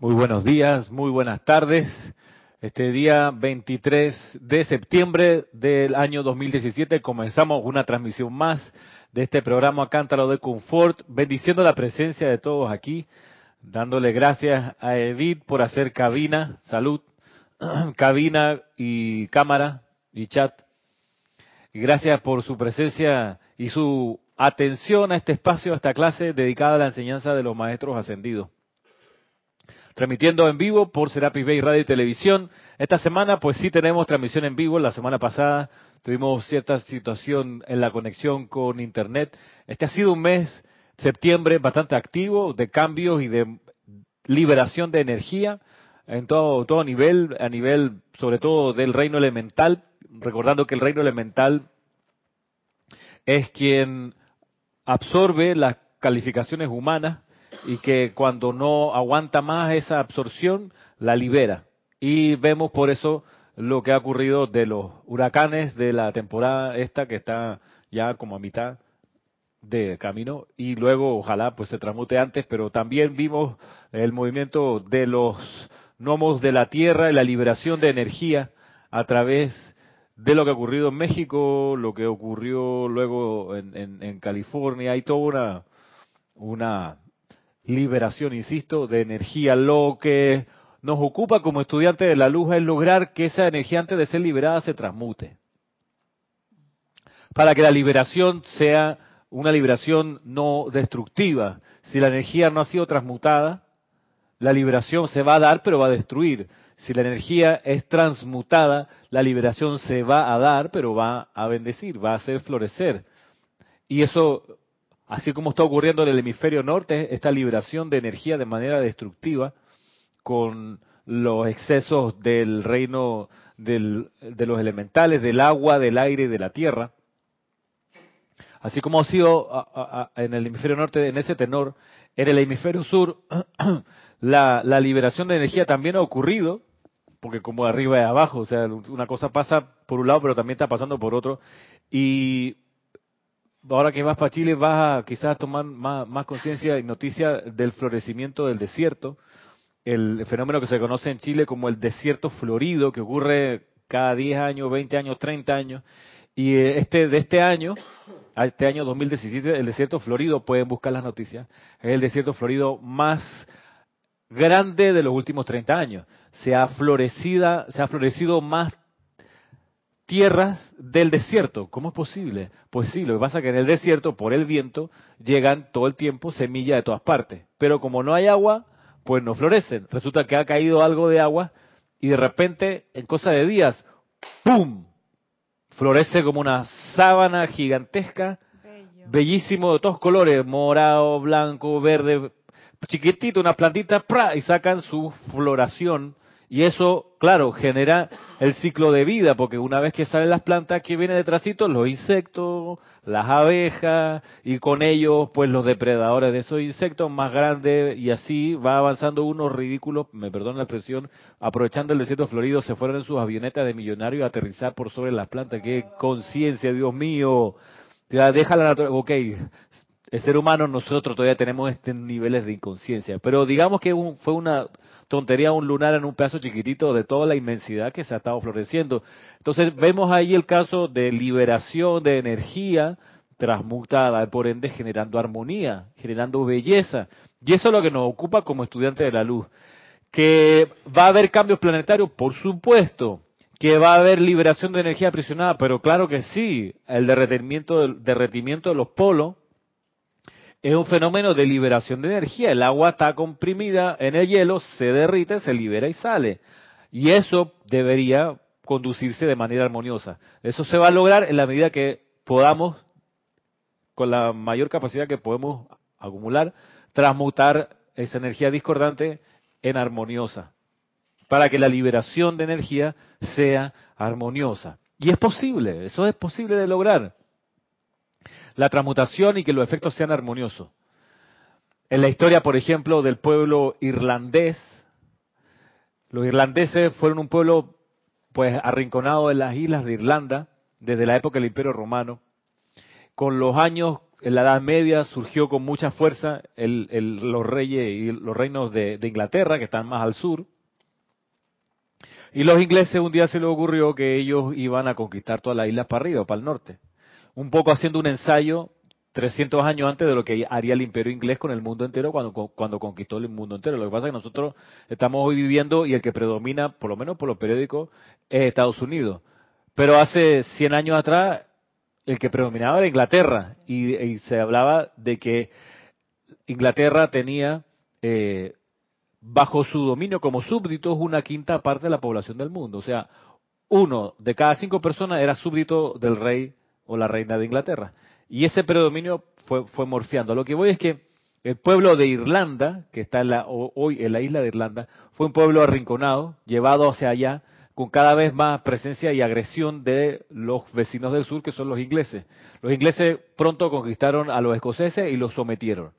Muy buenos días, muy buenas tardes. Este día 23 de septiembre del año 2017 comenzamos una transmisión más de este programa Cántaro de Confort, bendiciendo la presencia de todos aquí, dándole gracias a Edith por hacer cabina, salud, cabina y cámara y chat. Gracias por su presencia y su atención a este espacio, a esta clase dedicada a la enseñanza de los maestros ascendidos transmitiendo en vivo por Serapis Bay Radio y Televisión. Esta semana, pues sí tenemos transmisión en vivo. La semana pasada tuvimos cierta situación en la conexión con Internet. Este ha sido un mes, septiembre, bastante activo de cambios y de liberación de energía en todo, todo nivel, a nivel sobre todo del reino elemental, recordando que el reino elemental es quien absorbe las calificaciones humanas y que cuando no aguanta más esa absorción, la libera. Y vemos por eso lo que ha ocurrido de los huracanes de la temporada esta que está ya como a mitad de camino y luego ojalá pues se transmute antes, pero también vimos el movimiento de los gnomos de la tierra y la liberación de energía a través de lo que ha ocurrido en México, lo que ocurrió luego en, en, en California, hay toda una, una liberación, insisto, de energía. Lo que nos ocupa como estudiantes de la luz es lograr que esa energía antes de ser liberada se transmute. Para que la liberación sea una liberación no destructiva. Si la energía no ha sido transmutada, la liberación se va a dar, pero va a destruir. Si la energía es transmutada, la liberación se va a dar, pero va a bendecir, va a hacer florecer. Y eso así como está ocurriendo en el hemisferio norte, esta liberación de energía de manera destructiva con los excesos del reino de los elementales, del agua, del aire y de la tierra. Así como ha sido en el hemisferio norte en ese tenor, en el hemisferio sur la, la liberación de energía también ha ocurrido, porque como arriba y abajo, o sea, una cosa pasa por un lado, pero también está pasando por otro, y ahora que vas para Chile vas a quizás tomar más, más conciencia y noticia del florecimiento del desierto, el fenómeno que se conoce en Chile como el desierto florido, que ocurre cada 10 años, 20 años, 30 años, y eh, este de este año, este año 2017, el desierto florido, pueden buscar las noticias, es el desierto florido más grande de los últimos 30 años. Se ha florecido, se ha florecido más tierras del desierto. ¿Cómo es posible? Pues sí, lo que pasa es que en el desierto, por el viento, llegan todo el tiempo semillas de todas partes. Pero como no hay agua, pues no florecen. Resulta que ha caído algo de agua y de repente, en cosa de días, ¡pum! Florece como una sábana gigantesca, bellísimo de todos colores, morado, blanco, verde, chiquitito, una plantita, ¡pra! y sacan su floración y eso, claro, genera el ciclo de vida, porque una vez que salen las plantas, que viene detrásito los insectos, las abejas, y con ellos, pues los depredadores de esos insectos más grandes, y así va avanzando unos ridículos, me perdona la expresión, aprovechando el desierto florido, se fueron en sus avionetas de millonarios a aterrizar por sobre las plantas. ¡Qué conciencia, Dios mío! Ya, déjala naturaleza. Ok, el ser humano, nosotros todavía tenemos estos niveles de inconsciencia, pero digamos que fue una tontería un lunar en un pedazo chiquitito de toda la inmensidad que se ha estado floreciendo. Entonces vemos ahí el caso de liberación de energía transmutada, por ende generando armonía, generando belleza. Y eso es lo que nos ocupa como estudiantes de la luz. Que va a haber cambios planetarios, por supuesto. Que va a haber liberación de energía aprisionada, pero claro que sí. El derretimiento, el derretimiento de los polos es un fenómeno de liberación de energía. El agua está comprimida en el hielo, se derrite, se libera y sale. Y eso debería conducirse de manera armoniosa. Eso se va a lograr en la medida que podamos, con la mayor capacidad que podemos acumular, transmutar esa energía discordante en armoniosa, para que la liberación de energía sea armoniosa. Y es posible, eso es posible de lograr la transmutación y que los efectos sean armoniosos. En la historia, por ejemplo, del pueblo irlandés, los irlandeses fueron un pueblo pues arrinconado en las islas de Irlanda desde la época del Imperio Romano. Con los años en la Edad Media surgió con mucha fuerza los reyes y los reinos de, Inglaterra, que están más al sur. Y los ingleses un día se les ocurrió que ellos iban a conquistar todas las islas para arriba, para el norte. Un poco haciendo un ensayo 300 años antes de lo que haría el imperio inglés con el mundo entero cuando, cuando conquistó el mundo entero. Lo que pasa es que nosotros estamos hoy viviendo y el que predomina, por lo menos por los periódicos, es Estados Unidos. Pero hace 100 años atrás el que predominaba era Inglaterra y, se hablaba de que Inglaterra tenía eh, bajo su dominio como súbditos una quinta parte de la población del mundo. O sea, uno de cada cinco personas era súbdito del rey o la reina de Inglaterra. Y ese predominio fue, fue morfiando. Lo que voy es que el pueblo de Irlanda, que está en la, hoy en la isla de Irlanda, fue un pueblo arrinconado, llevado hacia allá, con cada vez más presencia y agresión de los vecinos del sur, que son los ingleses. Los ingleses pronto conquistaron a los escoceses y los sometieron.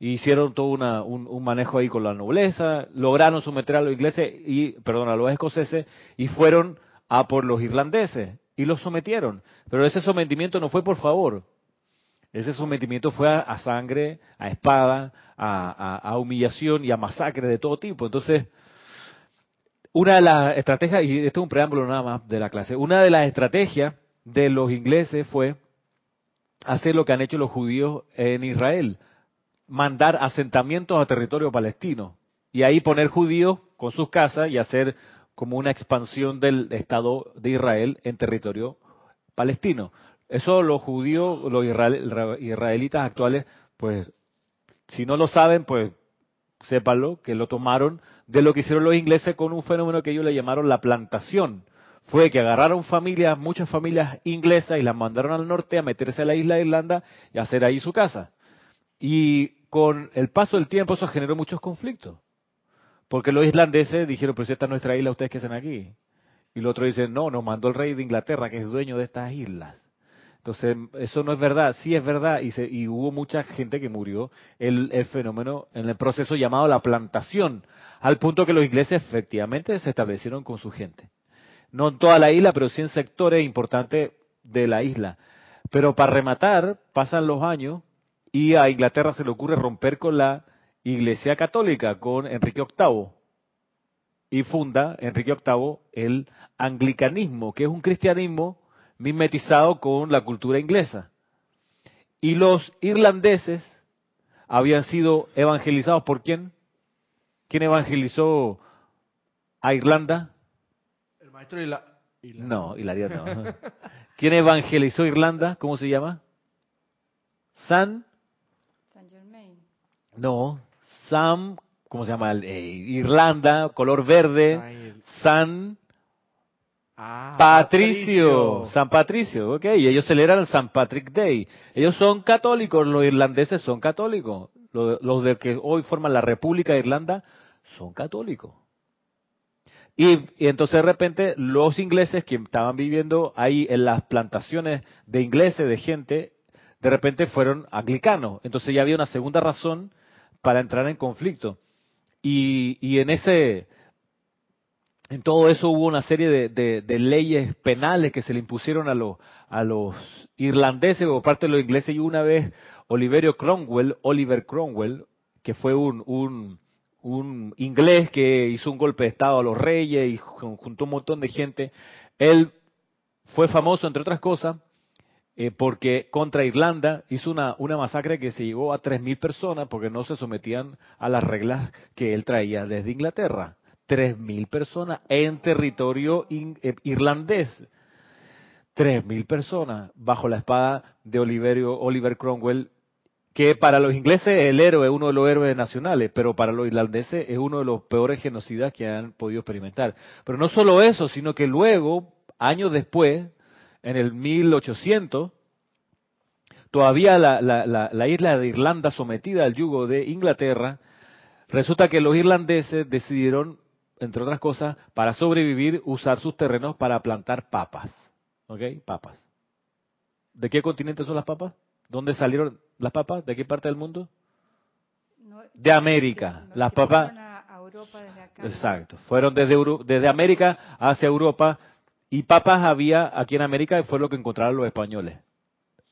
Hicieron todo un, manejo ahí con la nobleza, lograron someter a los ingleses y, perdón, a los escoceses y fueron a por los irlandeses y los sometieron. Pero ese sometimiento no fue por favor. Ese sometimiento fue a, sangre, a espada, a humillación y a masacre de todo tipo. Entonces, una de las estrategias, y esto es un preámbulo nada más de la clase, una de las estrategias de los ingleses fue hacer lo que han hecho los judíos en Israel, mandar asentamientos a territorio palestino y ahí poner judíos con sus casas y hacer como una expansión del Estado de Israel en territorio palestino. Eso los judíos, los israelitas actuales, pues si no lo saben, pues sépanlo, que lo tomaron de lo que hicieron los ingleses con un fenómeno que ellos le llamaron la plantación. Fue que agarraron familias, muchas familias inglesas y las mandaron al norte a meterse a la isla de Irlanda y hacer ahí su casa. Y con el paso del tiempo eso generó muchos conflictos. Porque los irlandeses dijeron, pues esta es nuestra isla, ustedes que hacen aquí. Y los otros dicen, no, nos mandó el rey de Inglaterra, que es dueño de estas islas. Entonces, eso no es verdad, sí es verdad, y, se, y hubo mucha gente que murió el, el, fenómeno en el proceso llamado la plantación, al punto que los ingleses efectivamente se establecieron con su gente. No en toda la isla, pero sí en sectores importantes de la isla. Pero para rematar, pasan los años y a Inglaterra se le ocurre romper con la Iglesia Católica, con Enrique VIII. Y funda Enrique VIII el anglicanismo, que es un cristianismo mimetizado con la cultura inglesa. Y los irlandeses habían sido evangelizados por quién? ¿Quién evangelizó a Irlanda? El maestro Ila No, Hilario no. ¿Quién evangelizó Irlanda? ¿Cómo se llama? San. San Germain. No, Sam, ¿cómo se llama? Eh, Irlanda, color verde. San Ah, Patricio, San Patricio, ok, y ellos celebran el San Patrick Day. Ellos son católicos, los irlandeses son católicos. Los, de que hoy forman la República de Irlanda son católicos. Y, y, entonces de repente los ingleses que estaban viviendo ahí en las plantaciones de ingleses, de gente, de repente fueron anglicanos. Entonces ya había una segunda razón para entrar en conflicto. Y, y en ese en todo eso hubo una serie de, leyes penales que se le impusieron a, los a los irlandeses por parte de los ingleses y una vez Oliverio Cromwell, Oliver Cromwell, que fue un, un, un inglés que hizo un golpe de estado a los reyes y juntó un montón de gente, él fue famoso entre otras cosas eh, porque contra Irlanda hizo una, una masacre que se llegó a 3.000 personas porque no se sometían a las reglas que él traía desde Inglaterra. 3.000 personas en territorio eh, irlandés. 3.000 personas bajo la espada de Oliverio, Oliver Cromwell, que para los ingleses el héroe es uno de los héroes nacionales, pero para los irlandeses es uno de los peores genocidas que han podido experimentar. Pero no solo eso, sino que luego, años después, en el 1800, todavía la, la isla de Irlanda sometida al yugo de Inglaterra, resulta que los irlandeses decidieron entre otras cosas, para sobrevivir, usar sus terrenos para plantar papas. ¿Ok? Papas. ¿De qué continente son las papas? ¿Dónde salieron las papas? ¿De qué parte del mundo? de América. las papas. Exacto. Fueron desde, desde América hacia Europa y papas había aquí en América y fue lo que encontraron los españoles.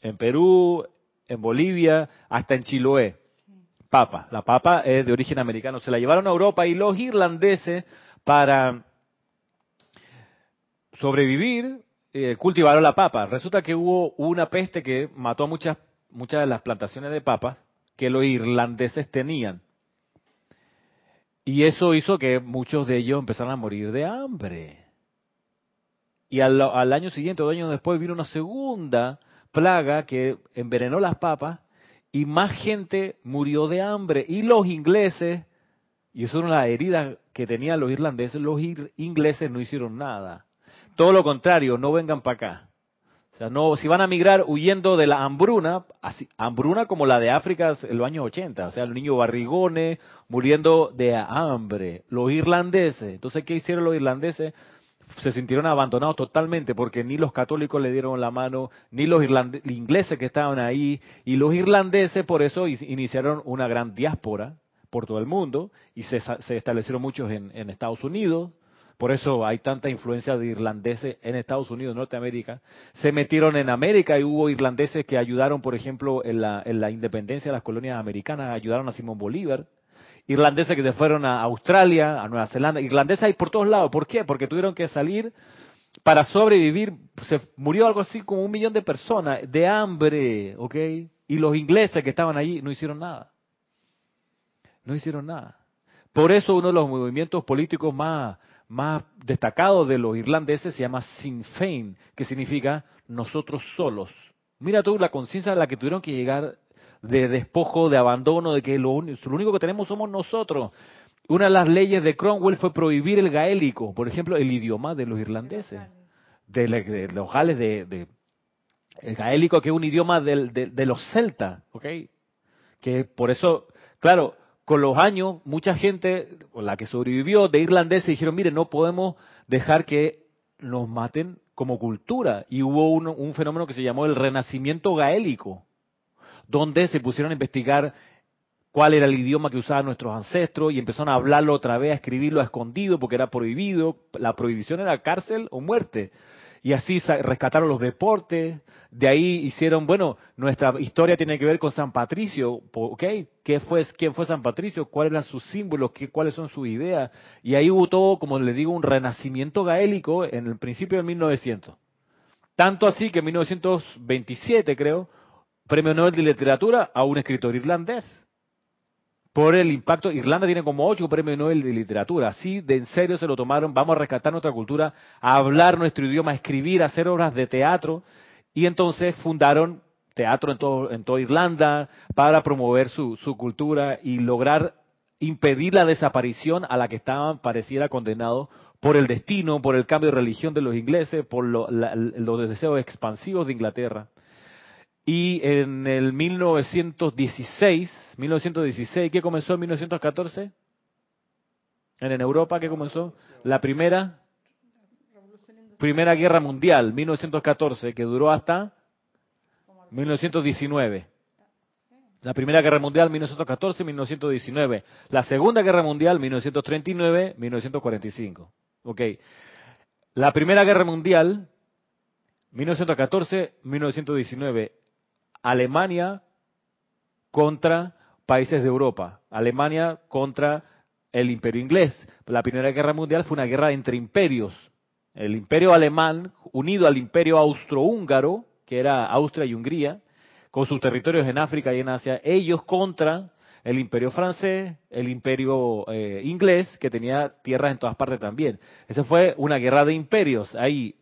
En Perú, en Bolivia, hasta en Chiloé. Papa. La papa es de origen americano. Se la llevaron a Europa y los irlandeses, para sobrevivir, eh, cultivaron la papa. Resulta que hubo una peste que mató a muchas, muchas de las plantaciones de papas que los irlandeses tenían. Y eso hizo que muchos de ellos empezaran a morir de hambre. Y al, año siguiente, dos años después, vino una segunda plaga que envenenó las papas y más gente murió de hambre. Y los ingleses, y eso era una herida que tenían los irlandeses, los ingleses no hicieron nada. Todo lo contrario, no vengan para acá. O sea, no, si van a migrar huyendo de la hambruna, así, hambruna como la de África en los años 80, o sea, los niños barrigones muriendo de hambre, los irlandeses. Entonces, ¿qué hicieron los irlandeses? Se sintieron abandonados totalmente porque ni los católicos le dieron la mano, ni los ingleses que estaban ahí, y los irlandeses por eso iniciaron una gran diáspora por todo el mundo y se, establecieron muchos en, Estados Unidos, por eso hay tanta influencia de irlandeses en Estados Unidos, Norteamérica. Se metieron en América y hubo irlandeses que ayudaron, por ejemplo, en la independencia de las colonias americanas, ayudaron a Simón Bolívar irlandeses que se fueron a Australia, a Nueva Zelanda, irlandeses hay por todos lados. ¿Por qué? Porque tuvieron que salir para sobrevivir. Se murió algo así como un millón de personas de hambre, ¿ok? Y los ingleses que estaban allí no hicieron nada. No hicieron nada. Por eso uno de los movimientos políticos más, destacados de los irlandeses se llama Sinn Féin, que significa nosotros solos. Mira tú la conciencia a la que tuvieron que llegar de despojo, de abandono, de que lo, único que tenemos somos nosotros. Una de las leyes de Cromwell fue prohibir el gaélico, por ejemplo, el idioma de los irlandeses, de, los gales, de, el gaélico que es un idioma de, los celtas, ¿ok? Que por eso, claro, con los años, mucha gente, la que sobrevivió de irlandeses, dijeron, mire, no podemos dejar que nos maten como cultura. Y hubo un fenómeno que se llamó el renacimiento gaélico, donde se pusieron a investigar cuál era el idioma que usaban nuestros ancestros y empezaron a hablarlo otra vez, a escribirlo a escondido porque era prohibido. La prohibición era cárcel o muerte. Y así rescataron los deportes, de ahí hicieron, bueno, nuestra historia tiene que ver con San Patricio. ¿Qué fue, ¿Quién fue San Patricio? ¿Cuáles eran sus símbolos? ¿Qué, ¿Cuáles son sus ideas? Y ahí hubo todo, como le digo, un renacimiento gaélico en el principio de 1900. Tanto así que en 1927, creo, premio Nobel de Literatura a un escritor irlandés. Por el impacto, Irlanda tiene como ocho premios Nobel de Literatura. Así de en serio se lo tomaron, vamos a rescatar nuestra cultura, a hablar nuestro idioma, a escribir, a hacer obras de teatro. Y entonces fundaron teatro en, todo, en toda Irlanda para promover su, cultura y lograr impedir la desaparición a la que estaban, pareciera, condenados por el destino, por el cambio de religión de los ingleses, por los deseos expansivos de Inglaterra. Y en el 1916, 1916, ¿qué comenzó en 1914? En Europa, ¿qué comenzó? La primera, primera guerra mundial, 1914, que duró hasta 1919. La Primera Guerra Mundial 1914-1919. La Segunda Guerra Mundial 1939-1945. Ok. La Primera Guerra Mundial 1914-1919. Alemania contra países de Europa, Alemania contra el imperio inglés. La Primera Guerra Mundial fue una guerra entre imperios. El imperio alemán unido al imperio austrohúngaro, que era Austria y Hungría, con sus territorios en África y en Asia, ellos contra el imperio francés, el imperio eh, inglés, que tenía tierras en todas partes también. Esa fue una guerra de imperios. Ahí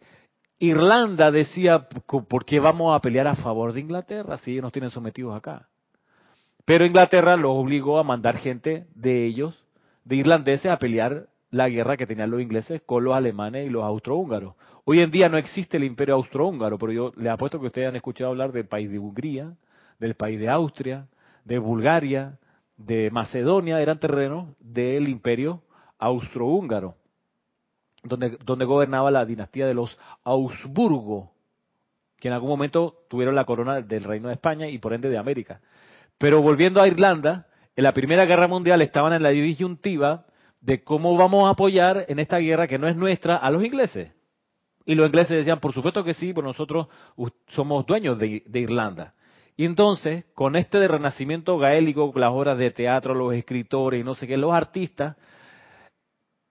Irlanda decía, ¿por qué vamos a pelear a favor de Inglaterra si ellos nos tienen sometidos acá? Pero Inglaterra los obligó a mandar gente de ellos, de irlandeses, a pelear la guerra que tenían los ingleses con los alemanes y los austrohúngaros. Hoy en día no existe el imperio austrohúngaro, pero yo les apuesto que ustedes han escuchado hablar del país de Hungría, del país de Austria, de Bulgaria, de Macedonia, eran terrenos del imperio austrohúngaro donde, donde gobernaba la dinastía de los Augsburgo, que en algún momento tuvieron la corona del Reino de España y por ende de América. Pero volviendo a Irlanda, en la Primera Guerra Mundial estaban en la disyuntiva de cómo vamos a apoyar en esta guerra que no es nuestra a los ingleses. Y los ingleses decían, por supuesto que sí, pero nosotros somos dueños de, de Irlanda. Y entonces, con este de renacimiento gaélico, las obras de teatro, los escritores y no sé qué, los artistas,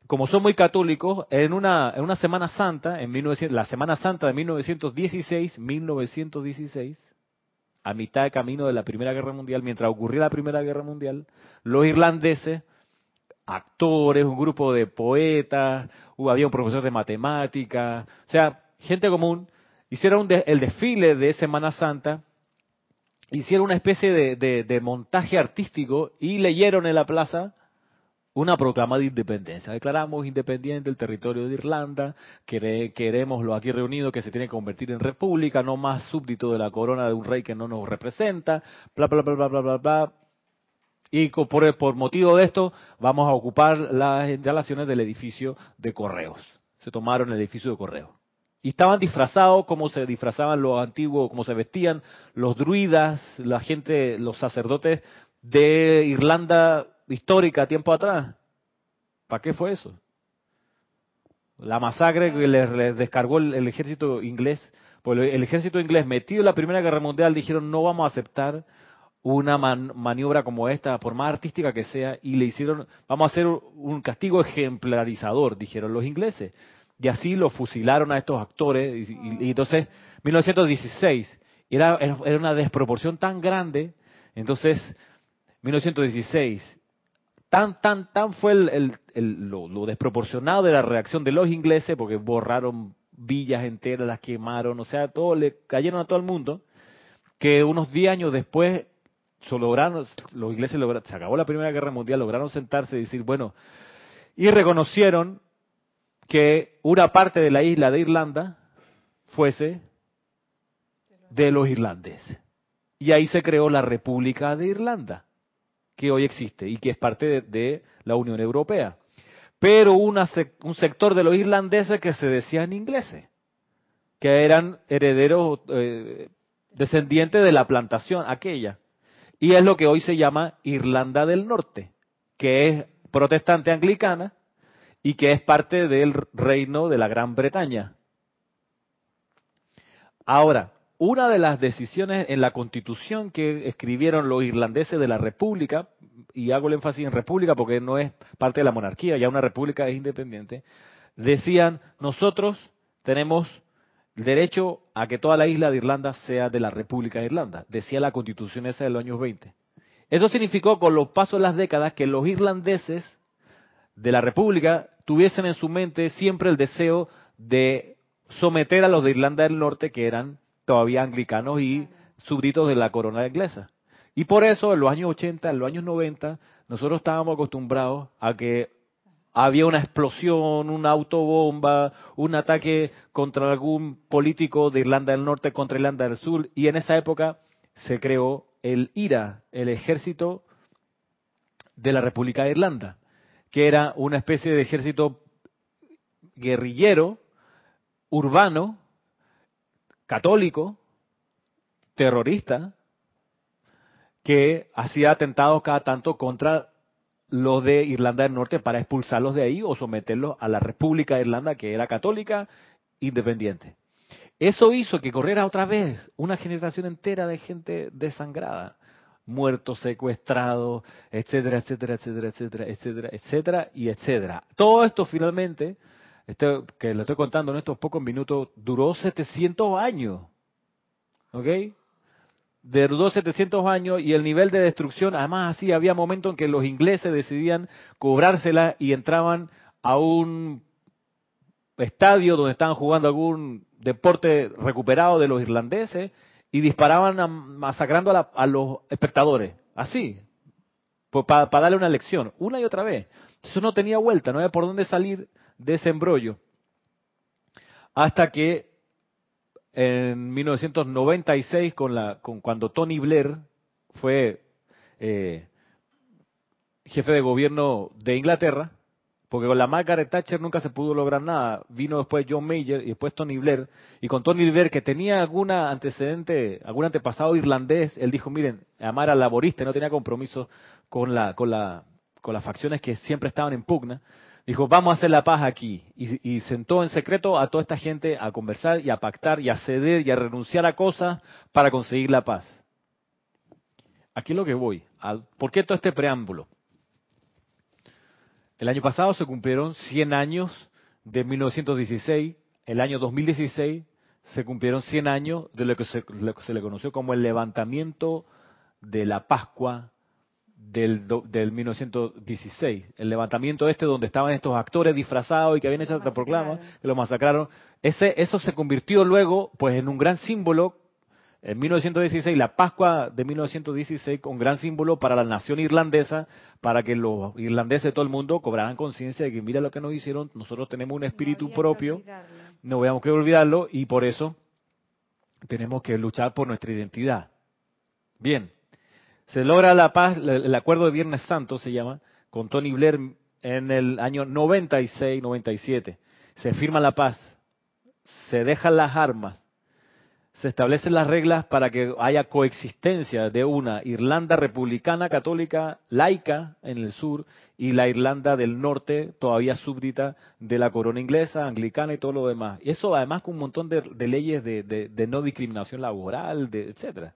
como son muy católicos, en una, en una Semana Santa, en 1900, la Semana Santa de 1916, 1916, a mitad de camino de la Primera Guerra Mundial, mientras ocurría la Primera Guerra Mundial, los irlandeses, actores, un grupo de poetas, había un profesor de matemáticas, o sea, gente común, hicieron el desfile de Semana Santa, hicieron una especie de montaje artístico y leyeron en la plaza una proclama de independencia. Declaramos independiente el territorio de Irlanda, queremos lo aquí reunido que se tiene que convertir en república, no más súbdito de la corona de un rey que no nos representa, bla, bla, bla, bla, bla, bla, bla. Y por, por motivo de esto vamos a ocupar las instalaciones del edificio de correos. Se tomaron el edificio de correos. Y estaban disfrazados como se disfrazaban los antiguos, como se vestían los druidas, la gente, los sacerdotes de Irlanda histórica tiempo atrás. ¿Para qué fue eso? La masacre que les, descargó el, ejército inglés. Pues el ejército inglés metido en la Primera Guerra Mundial dijeron no vamos a aceptar una maniobra como esta, por más artística que sea, y le hicieron, vamos a hacer un castigo ejemplarizador, dijeron los ingleses. Y así lo fusilaron a estos actores. Y, y entonces, 1916, era, era una desproporción tan grande. Entonces, 1916, tan, tan, tan fue el, lo, desproporcionado de la reacción de los ingleses, porque borraron villas enteras, las quemaron, o sea, todo le cayeron a todo el mundo, que unos 10 años después lograron, los ingleses lograron, se acabó la Primera Guerra Mundial, lograron sentarse y decir, bueno, y reconocieron que una parte de la isla de Irlanda fuese de los irlandeses. Y ahí se creó la República de Irlanda que hoy existe y que es parte de, la Unión Europea. Pero un sector de los irlandeses que se decían ingleses, que eran herederos eh, descendientes de la plantación aquella. Y es lo que hoy se llama Irlanda del Norte, que es protestante anglicana y que es parte del reino de la Gran Bretaña. Ahora, una de las decisiones en la constitución que escribieron los irlandeses de la República, y hago el énfasis en República porque no es parte de la monarquía, ya una República es independiente, decían, nosotros tenemos derecho a que toda la isla de Irlanda sea de la República de Irlanda, decía la constitución esa de los años 20. Eso significó con los pasos de las décadas que los irlandeses de la República tuviesen en su mente siempre el deseo de someter a los de Irlanda del Norte, que eran todavía anglicanos y súbditos de la corona inglesa. Y por eso en los años 80, en los años 90, nosotros estábamos acostumbrados a que había una explosión, una autobomba, un ataque contra algún político de Irlanda del Norte contra Irlanda del Sur, y en esa época se creó el IRA, el ejército de la República de Irlanda, que era una especie de ejército guerrillero, urbano, católico, terrorista, que hacía atentados cada tanto contra los de Irlanda del Norte para expulsarlos de ahí o someterlos a la República de Irlanda, que era católica, independiente. Eso hizo que corriera otra vez una generación entera de gente desangrada, muertos, secuestrados, etcétera, etcétera, etcétera, etcétera, etcétera, etcétera, y etcétera. Todo esto finalmente este, que le estoy contando en estos pocos minutos, duró 700 años. ¿Ok? Duró 700 años y el nivel de destrucción, además así, había momentos en que los ingleses decidían cobrársela y entraban a un estadio donde estaban jugando algún deporte recuperado de los irlandeses y disparaban masacrando a, los espectadores. Así, para darle una lección, una y otra vez. Eso no tenía vuelta, no había por dónde salir de ese embrollo. Hasta que en 1996, con la, con, cuando Tony Blair fue eh, jefe de gobierno de Inglaterra, porque con la Margaret Thatcher nunca se pudo lograr nada. Vino después John Major y después Tony Blair. Y con Tony Blair, que tenía alguna antecedente, algún antepasado irlandés, él dijo, miren, Amar era laborista, no tenía compromiso con, la, con, la, con las facciones que siempre estaban en pugna. Dijo, vamos a hacer la paz aquí. Y, sentó en secreto a toda esta gente a conversar y a pactar y a ceder y a renunciar a cosas para conseguir la paz. aquí es lo que voy. ¿Por qué todo este preámbulo? El año pasado se cumplieron 100 años de 1916. El año 2016 se cumplieron 100 años de lo que se, le conoció como el levantamiento de la Pascua del, del 1916. El levantamiento este donde estaban estos actores disfrazados y que habían hecho esta proclama, que lo masacraron. Ese, eso se convirtió luego pues en un gran símbolo en 1916, la Pascua de 1916, un gran símbolo para la nación irlandesa, para que los irlandeses de todo el mundo cobraran conciencia de que mira lo que nos hicieron, nosotros tenemos un espíritu propio, no veamos que olvidarlo, y por eso tenemos que luchar por nuestra identidad. Bien, se logra la paz, el acuerdo de Viernes Santo se llama, con Tony Blair en el año 96-97. Se firma la paz, se dejan las armas, se establecen las reglas para que haya coexistencia de una Irlanda republicana católica laica en el sur y la Irlanda del norte todavía súbdita de la corona inglesa, anglicana y todo lo demás. Y eso además con un montón de, leyes de, no discriminación laboral, de, etcétera.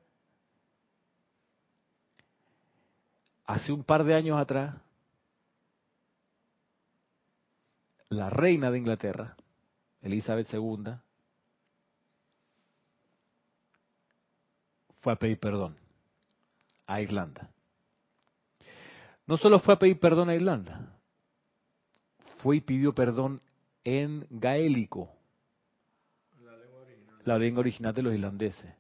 Hace un par de años atrás, la reina de Inglaterra, Elizabeth II, fue a pedir perdón a Irlanda. No solo fue a pedir perdón a Irlanda, fue y pidió perdón en gaélico, la lengua original, de los irlandeses.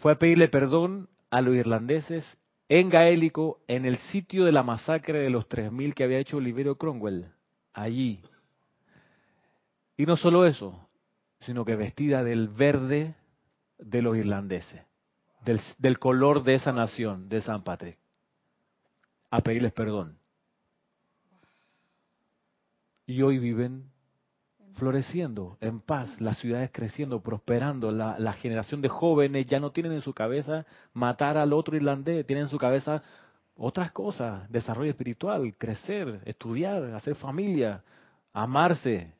Fue a pedirle perdón a los irlandeses en gaélico en el sitio de la masacre de los 3.000 que había hecho Oliverio Cromwell, allí. Y no solo eso, sino que vestida del verde de los irlandeses, del, color de esa nación, de San Patrick, a pedirles perdón. Y hoy viven floreciendo, en paz, las ciudades creciendo, prosperando, la, la, generación de jóvenes ya no tienen en su cabeza matar al otro irlandés, tienen en su cabeza otras cosas, desarrollo espiritual, crecer, estudiar, hacer familia, amarse,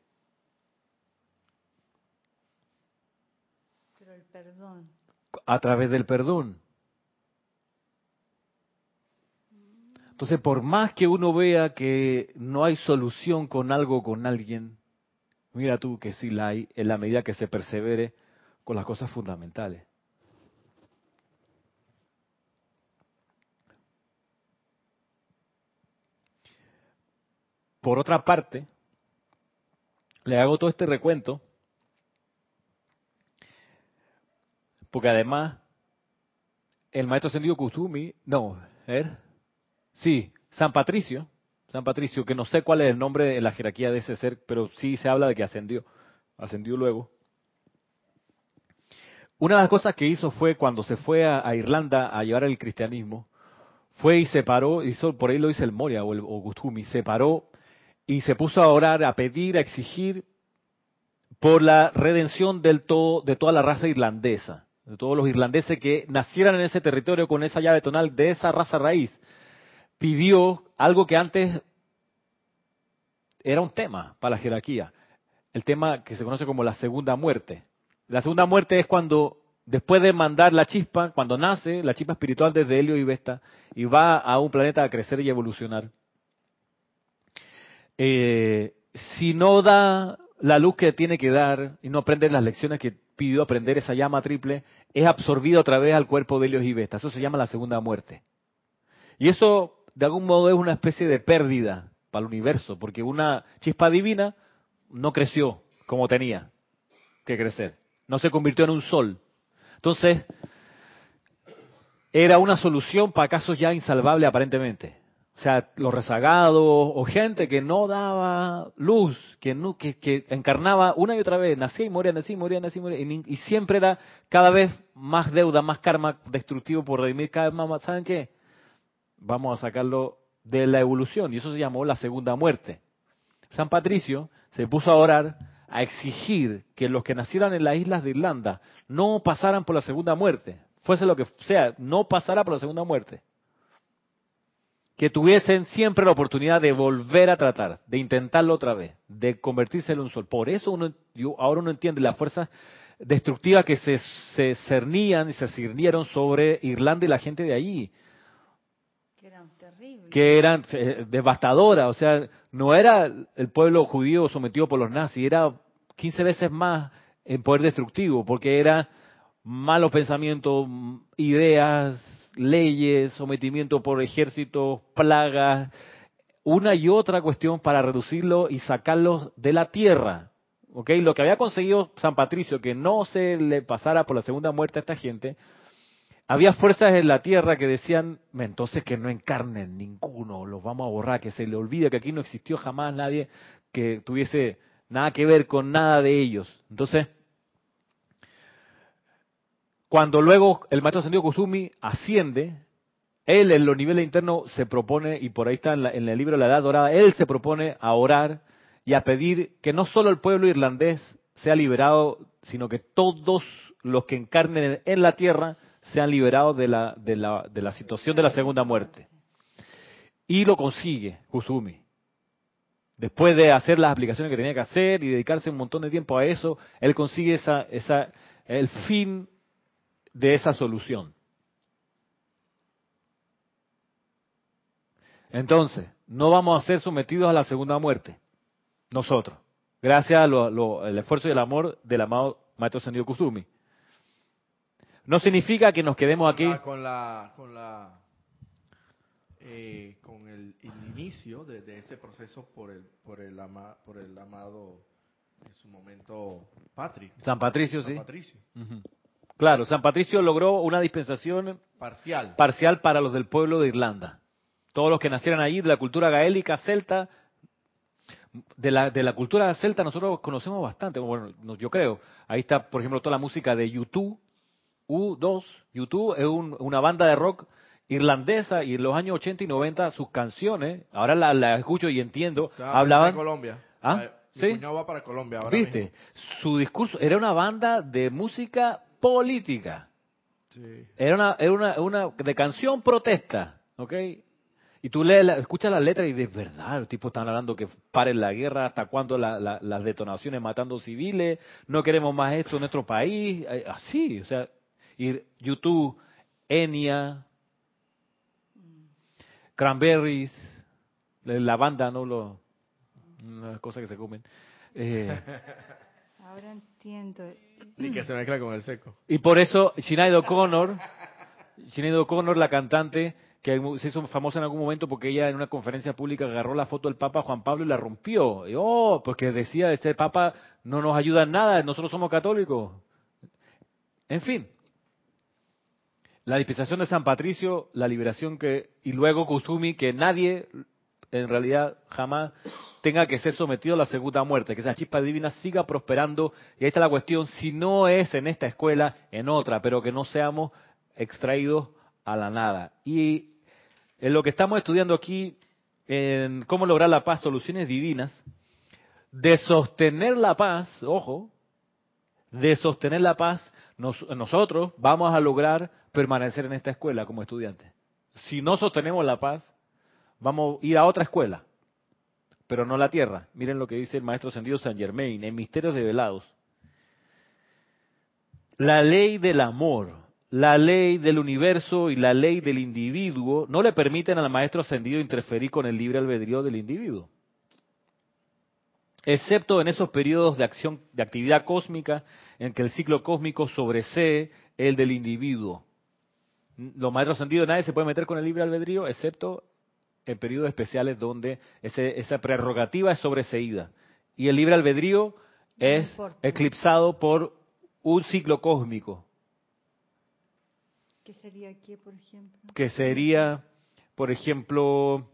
A través del perdón. Entonces, por más que uno vea que no hay solución con algo con alguien, mira tú que sí la hay en la medida que se persevere con las cosas fundamentales. Por otra parte, le hago todo este recuento Porque además, el maestro ascendido Kusumi, no, ver, sí, San Patricio, San Patricio, que no sé cuál es el nombre de la jerarquía de ese ser, pero sí se habla de que ascendió, ascendió luego. Una de las cosas que hizo fue cuando se fue a, Irlanda a llevar el cristianismo, fue y se paró, hizo, por ahí lo dice el Moria o el o se paró y se puso a orar, a pedir, a exigir por la redención del todo, de toda la raza irlandesa de todos los irlandeses que nacieran en ese territorio con esa llave tonal de esa raza raíz, pidió algo que antes era un tema para la jerarquía, el tema que se conoce como la segunda muerte. La segunda muerte es cuando, después de mandar la chispa, cuando nace la chispa espiritual desde Helio y Vesta, y va a un planeta a crecer y evolucionar, eh, si no da la luz que tiene que dar y no aprende las lecciones que pidió aprender esa llama triple, es absorbido otra vez al cuerpo de Helios y Vesta. Eso se llama la segunda muerte. Y eso, de algún modo, es una especie de pérdida para el universo, porque una chispa divina no creció como tenía que crecer. No se convirtió en un sol. Entonces, era una solución para casos ya insalvables aparentemente. O sea, los rezagados o gente que no daba luz, que, no, que, que encarnaba una y otra vez, nacía y moría, nacía y moría, nacía y moría, y, siempre era cada vez más deuda, más karma destructivo por redimir cada vez más. ¿Saben qué? Vamos a sacarlo de la evolución, y eso se llamó la segunda muerte. San Patricio se puso a orar, a exigir que los que nacieran en las islas de Irlanda no pasaran por la segunda muerte, fuese lo que sea, no pasara por la segunda muerte. que tuviesen siempre la oportunidad de volver a tratar, de intentarlo otra vez, de convertirse en un sol. Por eso uno, yo, ahora uno entiende las fuerzas destructivas que se, se cernían y se cirnieron sobre Irlanda y la gente de allí. Que eran eh, devastadoras. O sea, no era el pueblo judío sometido por los nazis, era 15 veces más en poder destructivo, porque era malos pensamientos, ideas, leyes, sometimiento por ejércitos, plagas, una y otra cuestión para reducirlo y sacarlos de la tierra. ¿ok? Lo que había conseguido San Patricio, que no se le pasara por la segunda muerte a esta gente, había fuerzas en la tierra que decían, entonces que no encarnen ninguno, los vamos a borrar, que se le olvide que aquí no existió jamás nadie que tuviese nada que ver con nada de ellos. Entonces, cuando luego el maestro ascendido Kusumi asciende, él en los niveles internos se propone, y por ahí está en, la- en el libro la Edad Dorada, él se propone a orar y a pedir que no solo el pueblo irlandés sea liberado, sino que todos los que encarnen en la tierra sean liberados de la, de la, de la situación de la segunda muerte. Y lo consigue Kusumi. Después de hacer las aplicaciones que tenía que hacer y dedicarse un montón de tiempo a eso, él consigue esa, esa, el fin de esa solución. Entonces, no vamos a ser sometidos a la segunda muerte, nosotros, gracias al esfuerzo y el amor del amado Maestro Sendido Kusumi. No significa que nos quedemos aquí. Con la con la eh, con el, el inicio de, de ese proceso por el por el ama- por el amado en su momento Patrick San Patricio, San sí. Patricio. Claro, San Patricio logró una dispensación parcial parcial para los del pueblo de Irlanda. Todos los que nacieran allí, de la cultura gaélica, celta, de la, de la cultura celta nosotros conocemos bastante, bueno, no- yo creo. Ahí está, por ejemplo, toda la música de U2, U2, U2 es un- una banda de rock irlandesa y en los años 80 y 90 sus canciones, ahora las la escucho y entiendo, hablaban, para Colombia ¿Ah? Mi ¿Sí? cuñado va para Colombia ahora ¿viste? mismo. Su discurso era una banda de música política. Sí. Era una, era una, una de canción protesta, ¿ok? Y tú lees, la- escuchas las letras y de verdad, los tipos están hablando que paren la guerra, hasta cuándo la- la- las detonaciones matando civiles, no queremos más esto en nuestro país, así, o sea, y YouTube, Enya, Cranberries, la la banda, ¿no? Los, las cosas que se comen. Eh, Ahora entiendo. y que se mezcla con el seco Y por eso Sinead O'Connor, Sinead O'Connor, la cantante, que se hizo famosa en algún momento porque ella en una conferencia pública agarró la foto del Papa Juan Pablo y la rompió. Y, oh, porque decía, este Papa no nos ayuda en nada, nosotros somos católicos. En fin, la dispensación de San Patricio, la liberación que, y luego Kusumi, que nadie en realidad jamás tenga que ser sometido a la segunda muerte, que esa chispa divina siga prosperando. Y ahí está la cuestión, si no es en esta escuela, en otra, pero que no seamos extraídos a la nada. Y en lo que estamos estudiando aquí, en cómo lograr la paz, soluciones divinas, de sostener la paz, ojo, de sostener la paz, nos- nosotros vamos a lograr permanecer en esta escuela como estudiantes. Si no sostenemos la paz, vamos a ir a otra escuela, pero no la tierra. Miren lo que dice el maestro ascendido San Germain en Misterios Develados. La ley del amor, la ley del universo y la ley del individuo no le permiten al maestro ascendido interferir con el libre albedrío del individuo excepto en esos periodos de acción, de actividad cósmica en que el ciclo cósmico sobresee el del individuo. Los maestros ascendidos nadie se puede meter con el libre albedrío, excepto en periodos especiales donde ese- esa prerrogativa es sobreseída. Y el libre albedrío No es importa. eclipsado por un ciclo cósmico, ¿Qué sería aquí, por ejemplo? que sería, por ejemplo,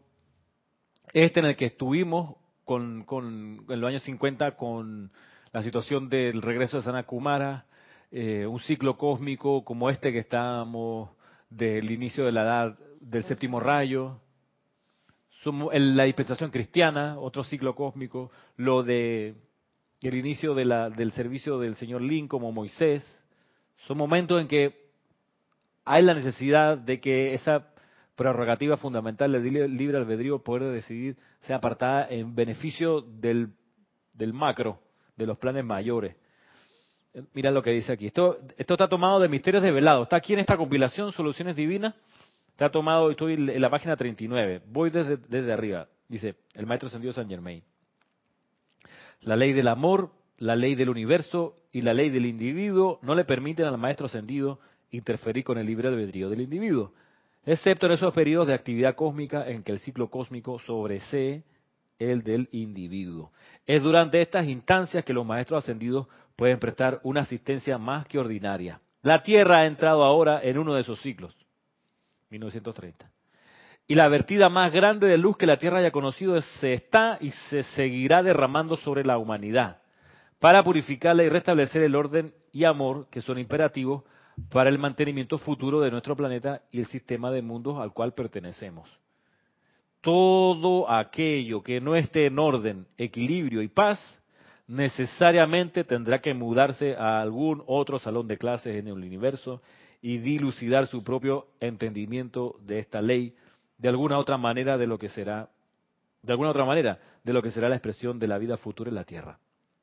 este en el que estuvimos con, con, en los años 50 con la situación del regreso de Sana Kumara, eh, un ciclo cósmico como este que estamos del inicio de la edad del séptimo rayo, la dispensación cristiana, otro ciclo cósmico, lo de el inicio del servicio del señor Lin como Moisés, son momentos en que hay la necesidad de que esa prerrogativa fundamental del li- libre albedrío, poder de decidir, sea apartada en beneficio del macro, de los planes mayores. Mira lo que dice aquí. Esto, está tomado de Misterios Develados. Está aquí en esta compilación, Soluciones Divinas. Está tomado, estoy en la página 39. Voy desde, desde arriba. Dice el Maestro Ascendido San Germain. La ley del amor, la ley del universo y la ley del individuo no le permiten al Maestro Ascendido interferir con el libre albedrío del individuo, excepto en esos periodos de actividad cósmica en que el ciclo cósmico sobresee el del individuo. Es durante estas instancias que los Maestros Ascendidos pueden prestar una asistencia más que ordinaria. La Tierra ha entrado ahora en uno de esos ciclos, 1930. Y la vertida más grande de luz que la Tierra haya conocido se está y se seguirá derramando sobre la humanidad para purificarla y restablecer el orden y amor que son imperativos para el mantenimiento futuro de nuestro planeta y el sistema de mundos al cual pertenecemos. Todo aquello que no esté en orden, equilibrio y paz necesariamente tendrá que mudarse a algún otro salón de clases en el universo y dilucidar su propio entendimiento de esta ley de alguna otra manera de lo que será de alguna otra manera de lo que será la expresión de la vida futura en la tierra.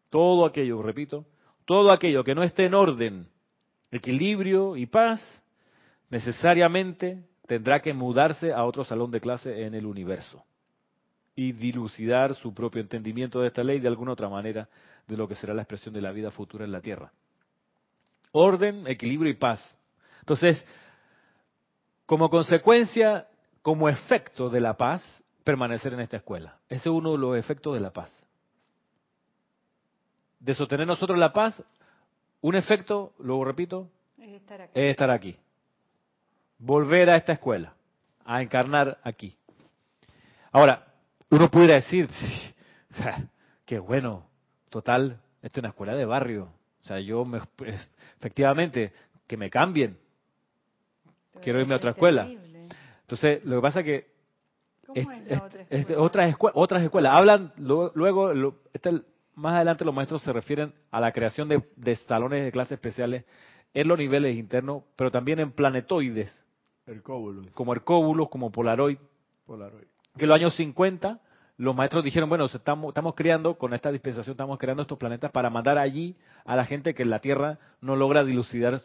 Todo aquello, repito, todo aquello que no esté en orden, equilibrio y paz necesariamente tendrá que mudarse a otro salón de clase en el universo y dilucidar su propio entendimiento de esta ley de alguna otra manera de lo que será la expresión de la vida futura en la tierra. Orden, equilibrio y paz. Entonces, como consecuencia, como efecto de la paz, permanecer en esta escuela. Ese es uno de los efectos de la paz. De sostener nosotros la paz, un efecto, luego repito, Es estar acá. es estar aquí. Volver a esta escuela, a encarnar aquí. Ahora, uno pudiera decir, o sea, qué bueno, total, esta es una escuela de barrio. O sea, yo me, efectivamente, que me cambien. Pero quiero irme a otra escuela. terrible. Entonces, lo que pasa es que ¿Cómo es- es, otra es- otras, escue- otras escuelas hablan lo- luego lo- este- más adelante los maestros se refieren a la creación de, de salones de clases especiales en los niveles internos pero también en planetoides El cóbulo. como Hercóbulos como Polaroid Polaroid. que en los años 50 los maestros dijeron bueno estamos estamos creando con esta dispensación estamos creando estos planetas para mandar allí a la gente que en la Tierra no logra dilucidar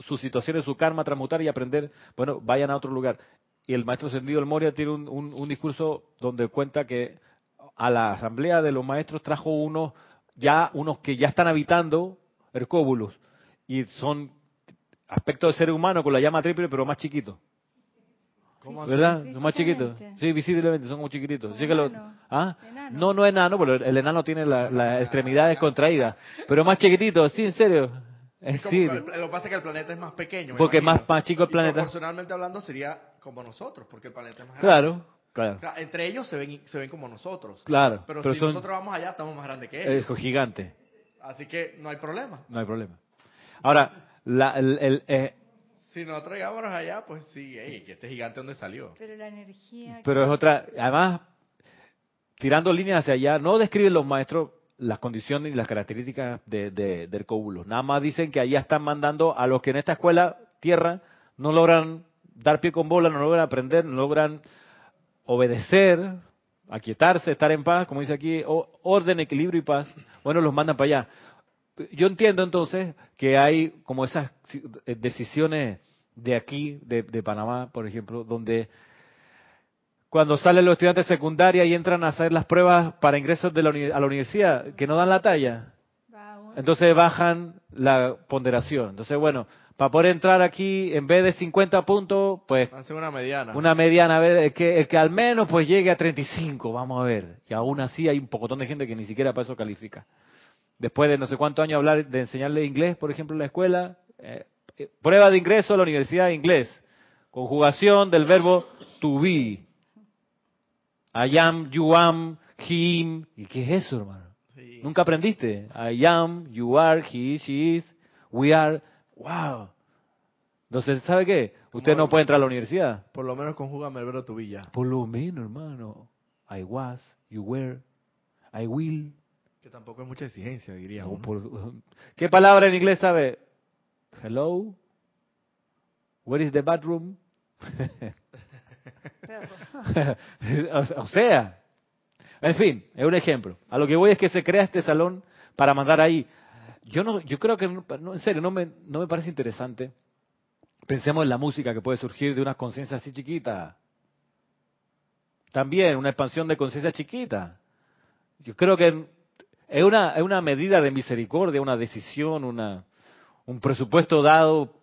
sus situaciones su karma transmutar y aprender bueno vayan a otro lugar y el maestro Sendido El Moria tiene un, un- un discurso donde cuenta que a la asamblea de los maestros trajo unos ya unos que ya están habitando Hercóbulos y son aspectos de ser humano con la llama triple pero más chiquitos ¿Cómo? ¿Verdad? Son más chiquitos. Sí, visiblemente son como chiquititos. Así que lo- enano. ¿Ah? Enano. No, no enano, pero el enano tiene la- las extremidades contraídas. Pero más chiquitito, sí, en serio. Es Es como sí. lo que pasa es que el planeta es más pequeño. Porque más- más chico el Y planeta. proporcionalmente hablando sería como nosotros, porque el planeta es más grande. Claro, claro, Claro, Entre ellos se ven, se ven como nosotros. claro. Pero, Pero si son nosotros vamos allá, estamos más grandes que ellos. es gigante, Así que no hay problema. no hay problema. Ahora, la, el, el, eh, Si nosotros llegamos allá, pues sí, ey, que este gigante dónde salió. Pero la energía... pero es otra, además, tirando líneas hacia allá, no describen los maestros las condiciones y las características de, de, del cóbulo. Nada más dicen que allá están mandando a los que en esta escuela, tierra, no logran dar pie con bola, no logran aprender, no logran obedecer, aquietarse, estar en paz, como dice aquí, o- orden, equilibrio y paz. Bueno, los mandan para allá. Yo entiendo entonces que hay como esas eh, decisiones de aquí, de, de Panamá, por ejemplo, donde cuando salen los estudiantes de secundaria y entran a hacer las pruebas para ingresos de la a la universidad, que no dan la talla, entonces bajan la ponderación. Entonces, bueno, para poder entrar aquí, en vez de 50 puntos, pues Hace una mediana. una mediana, a ver, que, el que al menos pues llegue a 35, vamos a ver. Y aún así hay un pocotón de gente que ni siquiera para eso califica. Después de no sé cuántos años hablar de enseñarle inglés, por ejemplo, en la escuela, eh, eh, prueba de ingreso a la universidad de inglés, conjugación del verbo to be. I am, you am, him. ¿Y qué es eso, hermano? Sí. Nunca aprendiste. I am, you are, he is, she is, we are. Wow. Entonces, ¿sabe qué? Usted no puede entrar a la universidad. Por lo menos conjúgame el verbo tu villa. Por lo menos, hermano. I was, you were, I will. Que tampoco es mucha exigencia, diría O uno. por- ¿Qué palabra en inglés sabe? Hello. Where is the bathroom? O sea, en fin, es un ejemplo. A lo que voy es que se crea este salón para mandar ahí. Yo no, yo creo que, no, en serio, no me, no me parece interesante. Pensemos en la música que puede surgir de una conciencia así chiquita. También una expansión de conciencia chiquita. Yo creo que es una, es una medida de misericordia, una decisión, una, un presupuesto dado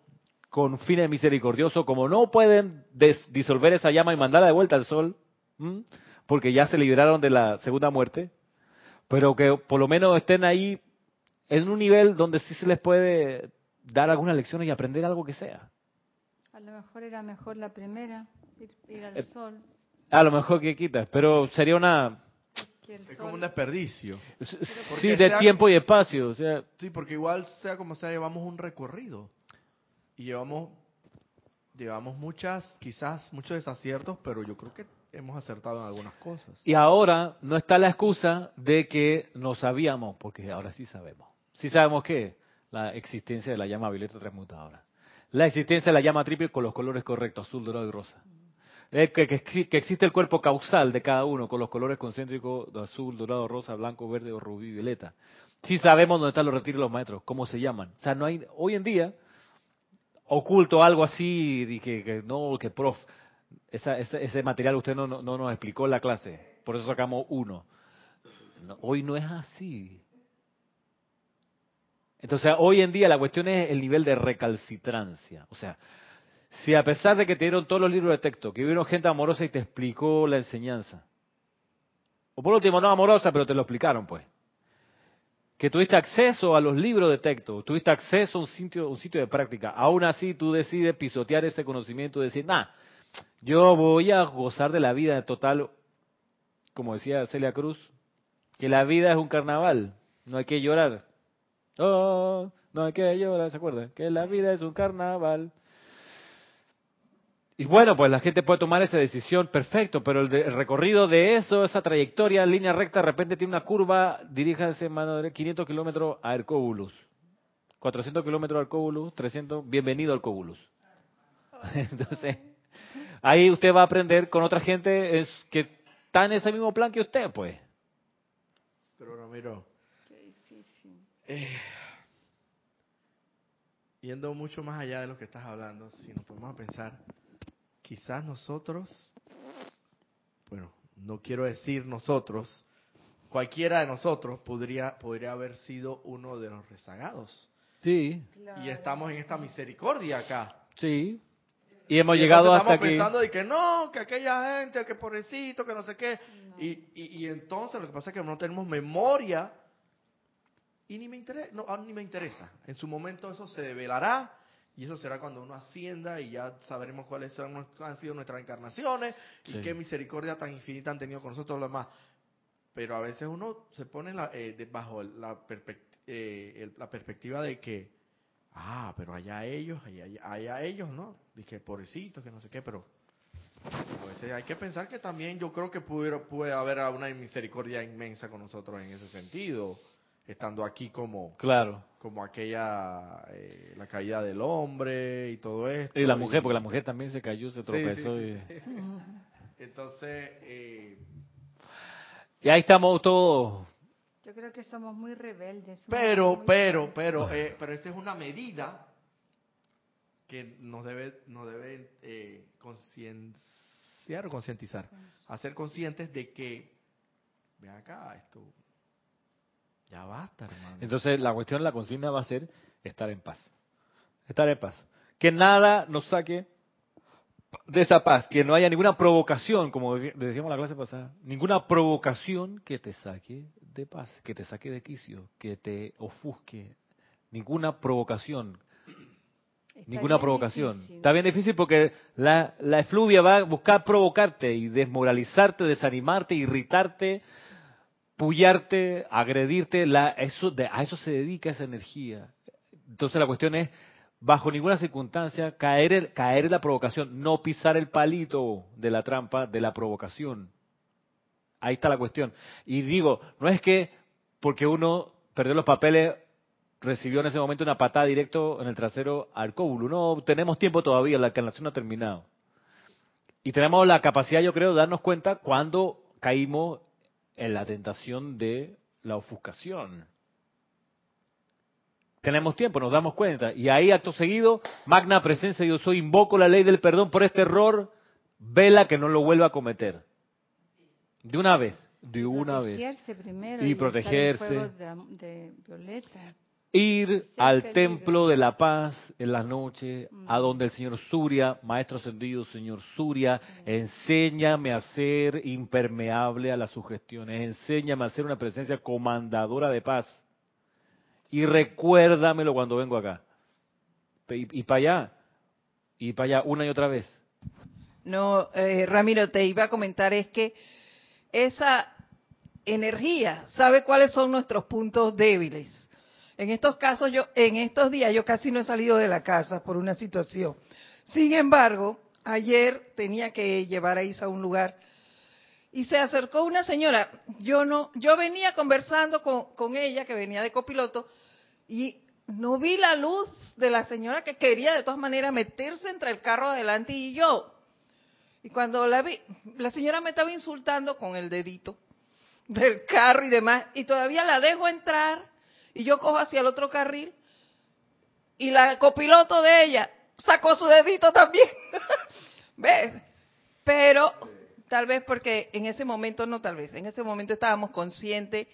con fines misericordiosos, como no pueden des- disolver esa llama y mandarla de vuelta al sol, ¿m? porque ya se liberaron de la segunda muerte, pero que por lo menos estén ahí en un nivel donde sí se les puede dar algunas lecciones y aprender algo que sea. A lo mejor era mejor la primera, ir, ir al Eh, sol. A lo mejor que quitas, pero sería una Es sol- como un desperdicio. sí de sea- tiempo y espacio, o sea, Sí, porque igual sea como sea, llevamos un recorrido. Y llevamos, llevamos muchas, quizás muchos desaciertos, pero yo creo que hemos acertado en algunas cosas. Y ahora no está la excusa de que no sabíamos, porque ahora sí sabemos. Sí sabemos que la existencia de la llama violeta transmutadora. La existencia de la llama triple con los colores correctos, azul, dorado y rosa. Eh, que, que que existe el cuerpo causal de cada uno con los colores concéntricos de azul, dorado, rosa, blanco, verde o rubí, violeta. Sí sabemos dónde están los retiros de los maestros, cómo se llaman. O sea, no hay, hoy en día, oculto algo así, y que, no, que prof, esa- ese, ese material usted no, no, no nos explicó en la clase, por eso sacamos uno. No, hoy no es así. Entonces, hoy en día la cuestión es el nivel de recalcitrancia. O sea, si a pesar de que te dieron todos los libros de texto, que vieron gente amorosa y te explicó la enseñanza, o por último, no amorosa, pero te lo explicaron, pues, que tuviste acceso a los libros de texto, tuviste acceso a un sitio, un sitio de práctica, aún así tú decides pisotear ese conocimiento y decir, nah, yo voy a gozar de la vida total, como decía Celia Cruz, que la vida es un carnaval, no hay que llorar. Oh, no hay que llorar, ¿se acuerdan? Que la vida es un carnaval. Y bueno, pues la gente puede tomar esa decisión, perfecto, pero el, de- el recorrido de eso, esa trayectoria en línea recta, de repente tiene una curva, diríjase mano derecha, 500 kilómetros a Hercóbulus, 400 kilómetros a Hercóbulus, 300, bienvenido a Hercóbulus. Entonces, ahí usted va a aprender con otra gente es, que está en ese mismo plan que usted, pues. Pero Ramiro, Qué difícil. yendo mucho más allá de lo que estás hablando, si nos ponemos a pensar, quizás nosotros, bueno, no quiero decir nosotros, cualquiera de nosotros podría, podría haber sido uno de los rezagados. Sí, Claro. Y estamos en esta misericordia acá. sí. Y hemos Y llegado hasta estamos aquí. pensando de que no, que aquella gente, que pobrecito, que no sé qué. No. Y, y, y entonces lo que pasa es que no tenemos memoria y ni me, interesa, no, ah, ni me interesa. En su momento eso se develará y eso será cuando uno ascienda y ya sabremos cuáles son, han sido nuestras encarnaciones y qué misericordia tan infinita han tenido con nosotros los demás. Pero a veces uno se pone la, eh, bajo la, eh, el- la perspectiva de que, ah, pero allá ellos, allá, allá ellos, ¿no? Dije, pobrecitos, que no sé qué, pero a veces hay que pensar que también yo creo que pudiera, puede haber una misericordia inmensa con nosotros en ese sentido, estando aquí como, Claro. como aquella, eh, la caída del hombre y todo esto. Y la mujer, porque la mujer también se cayó, se Sí, sí, tropezó. sí, y... sí. Entonces, eh, y ahí estamos todos. Yo creo que somos muy rebeldes. somos pero, muy pero, rebeldes. pero, eh, pero esa es una medida que nos debe, nos debe eh, concienciar o concientizar, hacer conscientes de que, ve acá, esto, ya basta, hermano. Entonces la cuestión, la consigna va a ser estar en paz. Estar en paz. Que nada nos saque de esa paz, que no haya ninguna provocación, como decí- decíamos en la clase pasada, ninguna provocación que te saque de paz, que te saque de quicio, que te ofusque, ninguna provocación, Está ninguna provocación. difícil. Está bien difícil porque la, la efluvia va a buscar provocarte y desmoralizarte, desanimarte, irritarte, pullarte, agredirte. La, eso, de- a eso se dedica esa energía. Entonces la cuestión es, bajo ninguna circunstancia, caer, caer en la provocación, no pisar el palito de la trampa de la provocación. Ahí está la cuestión. Y digo, no es que porque uno perdió los papeles recibió en ese momento una patada directo en el trasero al cóbulo. No, tenemos tiempo todavía, la encarnación no ha terminado. Y tenemos la capacidad, yo creo, de darnos cuenta cuando caímos en la tentación de la ofuscación. Tenemos tiempo, nos damos cuenta. Y ahí, acto seguido, magna presencia, yo soy, invoco la ley del perdón por este error, vela que no lo vuelva a cometer. De una vez, de una vez. Primero y, protegerse. De, de violeta ir al templo de la paz en las noches, a donde el señor Surya, maestro ascendido, señor Surya, enséñame a ser impermeable a las sugestiones, enséñame a ser una presencia comandadora de paz. Y recuérdamelo cuando vengo acá. Y, para allá, y para allá, una y otra vez. No, eh, Ramiro, te iba a comentar es que esa energía sabe cuáles son nuestros puntos débiles en estos casos, yo, en estos días, yo casi no he salido de la casa por una situación. Sin embargo, ayer tenía que llevar a Isa a un lugar y se acercó una señora. Yo no, yo venía conversando con, con ella, que venía de copiloto, y no vi la luz de la señora que quería de todas maneras meterse entre el carro adelante y yo. Y cuando la vi, la señora me estaba insultando con el dedito del carro y demás, y todavía la dejo entrar y yo cojo hacia el otro carril y la copiloto de ella sacó su dedito también. ¿Ves? Pero tal vez porque en ese momento, no tal vez, en ese momento estábamos conscientes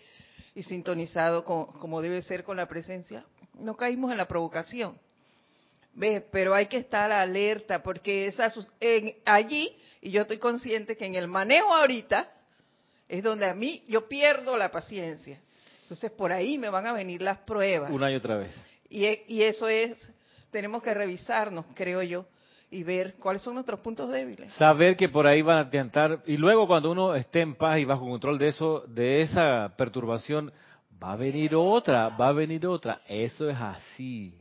y sintonizados como debe ser con la presencia, no caímos en la provocación. ¿Ves? Pero hay que estar alerta porque esa, en, allí, y yo estoy consciente que en el manejo ahorita, es donde a mí yo pierdo la paciencia. Entonces por ahí me van a venir las pruebas. Una y otra vez. Y, e, y eso es, tenemos que revisarnos, creo yo, y ver cuáles son nuestros puntos débiles. Saber que por ahí van a tentar, y luego cuando uno esté en paz y bajo control de eso, de esa perturbación, va a venir otra, va a venir otra. Eso es así.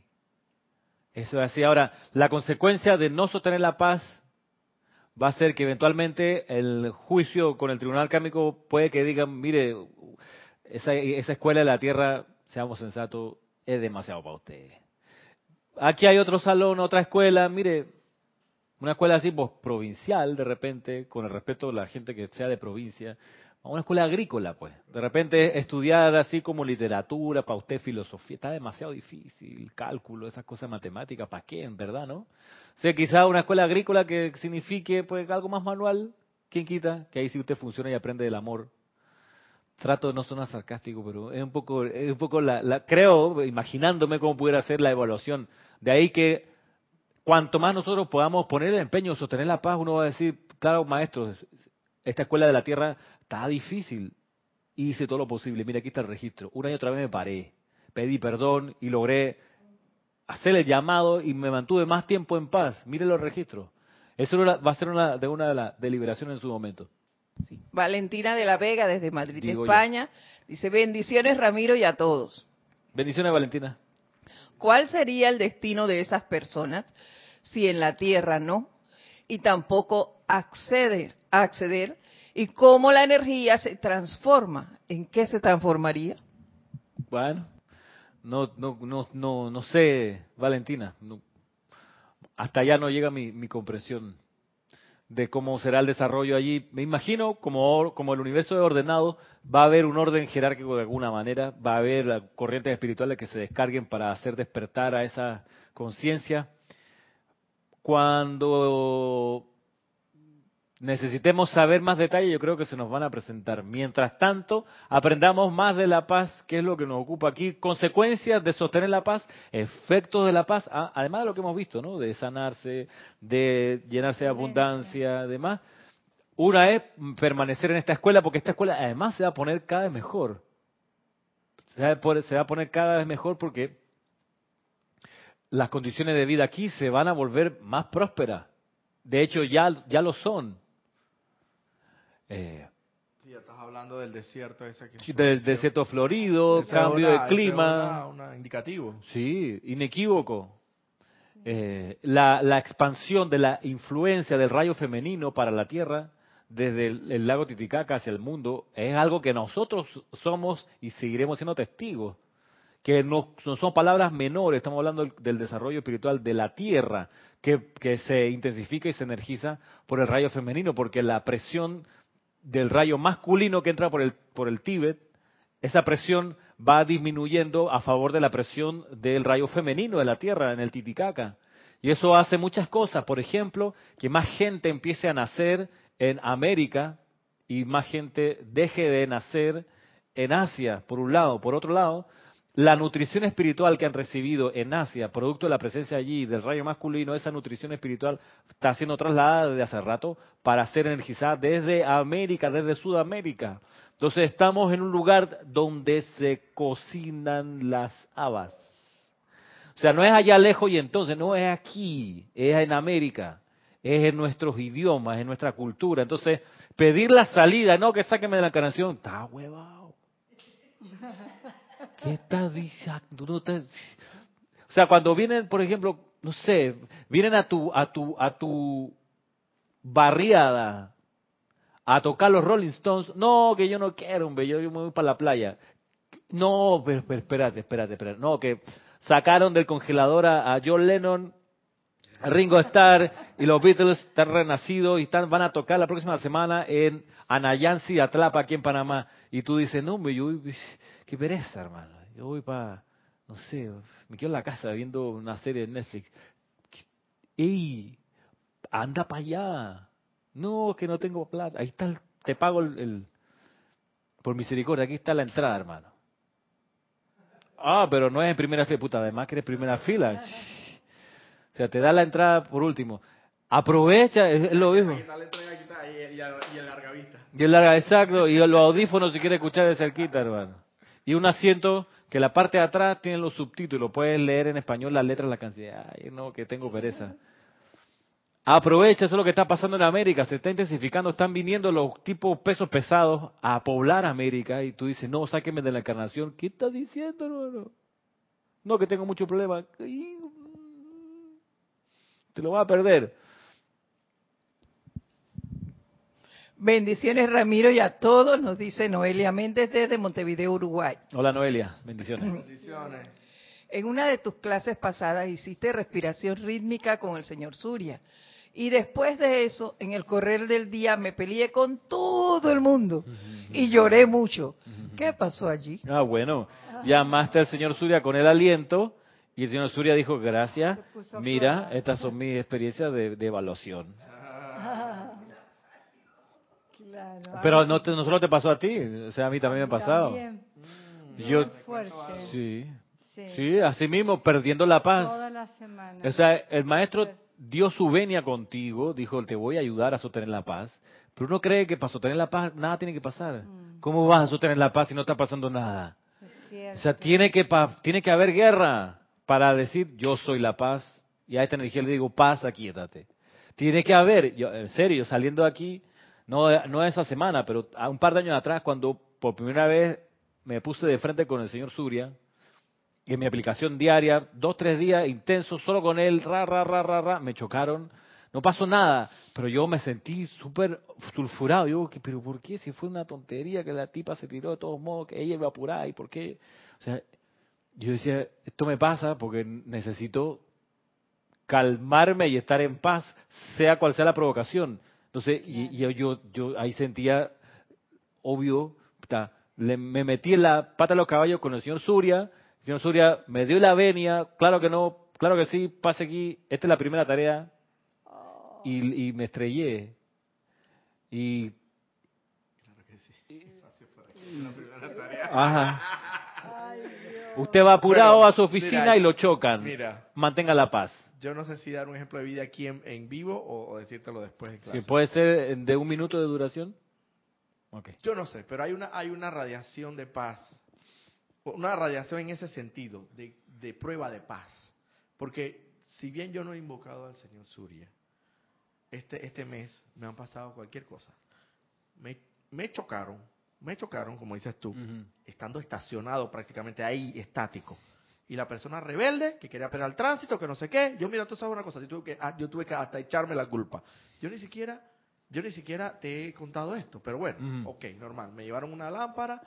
Eso es así. Ahora, la consecuencia de no sostener la paz va a ser que eventualmente el juicio con el tribunal kármico puede que digan, mire, esa, esa escuela de la tierra, seamos sensatos, es demasiado para ustedes. Aquí hay otro salón, otra escuela, mire, una escuela así, pues provincial, de repente, con el respeto de la gente que sea de provincia, una escuela agrícola, pues. De repente estudiar así como literatura, para usted filosofía, está demasiado difícil, cálculo, esas cosas matemáticas, ¿para qué, en verdad, no? O sea, quizá una escuela agrícola que signifique pues algo más manual, ¿quién quita? Que ahí sí usted funciona y aprende del amor trato no sonar sarcástico, pero es un poco, es un poco la, creo, imaginándome cómo pudiera ser la evaluación. De ahí que cuanto más nosotros podamos poner el empeño, sostener la paz, uno va a decir, claro, maestro, esta escuela de la tierra está difícil. Hice todo lo posible. Mira, aquí está el registro. Una y otra vez me paré. Pedí perdón y logré hacer el llamado y me mantuve más tiempo en paz. Mire los registros. Eso va a ser una de una de las deliberaciones en su momento. Valentina de la Vega desde Madrid, España. Dice, bendiciones Ramiro y a todos. Bendiciones Valentina. ¿Cuál sería el destino de esas personas si en la tierra no? Y tampoco acceder, acceder. ¿Y cómo la energía se transforma? ¿En qué se transformaría? Bueno, no, no, no, no, no sé, Valentina. hasta allá no llega mi, mi comprensión de cómo será el desarrollo allí. Me imagino, como, como el universo es ordenado, va a haber un orden jerárquico de alguna manera, va a haber corrientes espirituales que se descarguen para hacer despertar a esa conciencia. Cuando necesitemos saber más detalles, yo creo que se nos van a presentar. Mientras tanto, aprendamos más de la paz, que es lo que nos ocupa aquí, consecuencias de sostener la paz, efectos de la paz, además de lo que hemos visto, ¿no? De sanarse, de llenarse de abundancia, demás. Una es permanecer en esta escuela, porque esta escuela además se va a poner cada vez mejor. Se va a poner cada vez mejor porque las condiciones de vida aquí se van a volver más prósperas. De hecho, ya, ya lo son. Eh, sí, ya estás hablando del desierto ese que Del desierto florido, cambio de clima. indicativo. Sí, inequívoco. Eh, la, la, expansión de la influencia del rayo femenino para la Tierra desde el, lago Titicaca hacia el mundo es algo que nosotros somos y seguiremos siendo testigos. que no, no son palabras menores, estamos hablando del, del desarrollo espiritual de la Tierra, que, que se intensifica y se energiza por el rayo femenino, porque la presión del rayo masculino que entra por el, por el Tíbet, esa presión va disminuyendo a favor de la presión del rayo femenino de la Tierra en el Titicaca. Y eso hace muchas cosas. Por ejemplo, que más gente empiece a nacer en América y más gente deje de nacer en Asia, por un lado. Por otro lado, la nutrición espiritual que han recibido en Asia, producto de la presencia allí del rayo masculino, esa nutrición espiritual está siendo trasladada desde hace rato para ser energizada desde América, desde Sudamérica. Entonces estamos en un lugar donde se cocinan las habas. O sea, no es allá lejos y entonces, no es aquí, es en América, es en nuestros idiomas, en nuestra cultura. Entonces, pedir la salida, no que sáqueme de la encarnación, está huevado. ¿Qué estás diciendo? O sea, cuando vienen, por ejemplo, no sé, vienen a tu, a tu, a tu barriada a tocar los Rolling Stones, no, que yo no quiero, hombre, yo, yo me voy para la playa. No, pero, pero espérate, espérate, espérate. No, que sacaron del congelador a, John Lennon, a Ringo Starr y los Beatles están renacidos y están, van a tocar la próxima semana en Anayansi, Atlapa, aquí en Panamá. Y tú dices, no, hombre, yo qué pereza, hermano. Yo voy para, no sé, me quedo en la casa viendo una serie de Netflix. ¡Ey! Anda para allá. No, que no tengo plata. Ahí está, el, te pago el, el, por misericordia, aquí está la entrada, hermano. Ah, pero no es en primera fila, puta, además que eres primera fila. O sea, te da la entrada por último. Aprovecha, es lo mismo. Y, el larga exacto, y los audífonos si quieres escuchar de cerquita, hermano. Y un asiento que la parte de atrás tiene los subtítulos, puedes leer en español las letras de la canción. Ay, no, que tengo pereza. Aprovecha, eso es lo que está pasando en América, se está intensificando, están viniendo los tipos pesos pesados a poblar América y tú dices, no, sáqueme de la encarnación. ¿Qué estás diciendo, hermano? No, que tengo mucho problema. Te lo vas a perder. Bendiciones Ramiro y a todos, nos dice Noelia Méndez desde Montevideo, Uruguay. Hola Noelia, bendiciones. Bendiciones. En una de tus clases pasadas hiciste respiración rítmica con el señor Surya. Y después de eso, en el correr del día, me peleé con todo el mundo y lloré mucho. ¿Qué pasó allí? Ah, bueno, llamaste al señor Surya con el aliento y el señor Surya dijo, gracias, mira, estas son mis experiencias de, de evaluación. Claro. Pero no, te, no solo te pasó a ti, o sea, a mí también me ha pasado. También, Yo, fuerte. sí, Sí. sí, así mismo, perdiendo la Toda paz. la semana. O sea, el maestro dio su venia contigo, dijo, te voy a ayudar a sostener la paz. Pero uno cree que para sostener la paz nada tiene que pasar. Mm. ¿Cómo vas a sostener la paz si no está pasando nada? Es. O sea, tiene que, pa- tiene que haber guerra para decir yo soy la paz. Y a esta energía le digo, paz, aquíétate. Tiene que haber, yo, en serio, saliendo de aquí, no, no esa semana, pero a un par de años atrás, cuando por primera vez me puse de frente con el señor Surya, en mi aplicación diaria, dos, tres días intensos, solo con él, ra, ra, ra, ra, ra, me chocaron. No pasó nada, pero yo me sentí súper sulfurado. Yo, ¿qué- ¿pero por qué? Si fue una tontería que la tipa se tiró de todos modos, que ella iba a apurar, ¿y por qué? O sea, yo decía, esto me pasa porque necesito calmarme y estar en paz, sea cual sea la provocación. Entonces, y, y yo, yo, yo ahí sentía, obvio, le- me metí en la pata de los caballos con el señor Surya, el señor Surya me dio la venia, claro que no, claro que sí, pase aquí, esta es la primera tarea, y, y me estrellé. Y Ajá. Usted va apurado Bueno, a su oficina mira, y lo chocan. Mira, Mantenga la paz. Yo no sé si dar un ejemplo de vida aquí en, en vivo o, o decírtelo después en clase. Si puede ser de un minuto de duración. Ok. Yo no sé, pero hay una, hay una radiación de paz, una radiación en ese sentido, de, de prueba de paz. Porque si bien yo no he invocado al Señor Surya, este, este mes me han pasado cualquier cosa. Me, me chocaron, me chocaron, como dices tú, estando estacionado prácticamente ahí, estático. Y la persona rebelde, que quería esperar el tránsito, que no sé qué. Yo, mira, tú sabes una cosa, yo tuve que, ah, yo tuve que hasta echarme la culpa. Yo ni siquiera, yo ni siquiera te he contado esto, pero bueno, Ujú. ok, normal. Me llevaron una lámpara,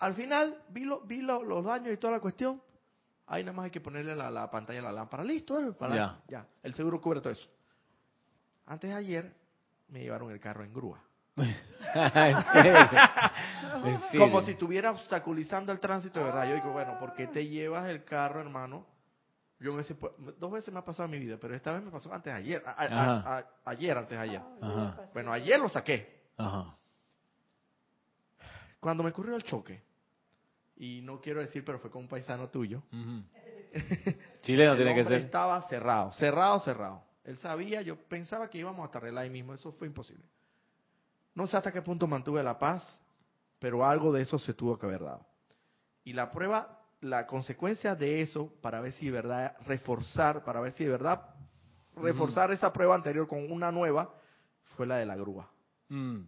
al final vi, lo- vi lo- los daños y toda la cuestión. Ahí nada más hay que ponerle la, la pantalla a la lámpara. Listo, eh, para, ya. El seguro cubre todo eso. Antes de ayer me llevaron el carro en grúa. Como si estuviera obstaculizando el tránsito de verdad. Yo digo, bueno, ¿por qué te llevas el carro, hermano? Yo en ese pu- dos veces me ha pasado en mi vida, pero esta vez me pasó antes de ayer. a- a- a- ayer, antes de ayer. Ajá, Bueno, ayer lo saqué. ajá. Cuando me ocurrió el choque, y no quiero decir, pero fue con un paisano tuyo. Ujú. Chileno el tiene que ser. estaba cerrado, cerrado, cerrado. Él sabía, yo pensaba que íbamos hasta arreglar ahí mismo, eso fue imposible. No sé hasta qué punto mantuve la paz, pero algo de eso se tuvo que haber dado. Y la prueba, la consecuencia de eso, para ver si de verdad, reforzar, para ver si de verdad, reforzar esa prueba anterior con una nueva, fue la de la grúa. Mm.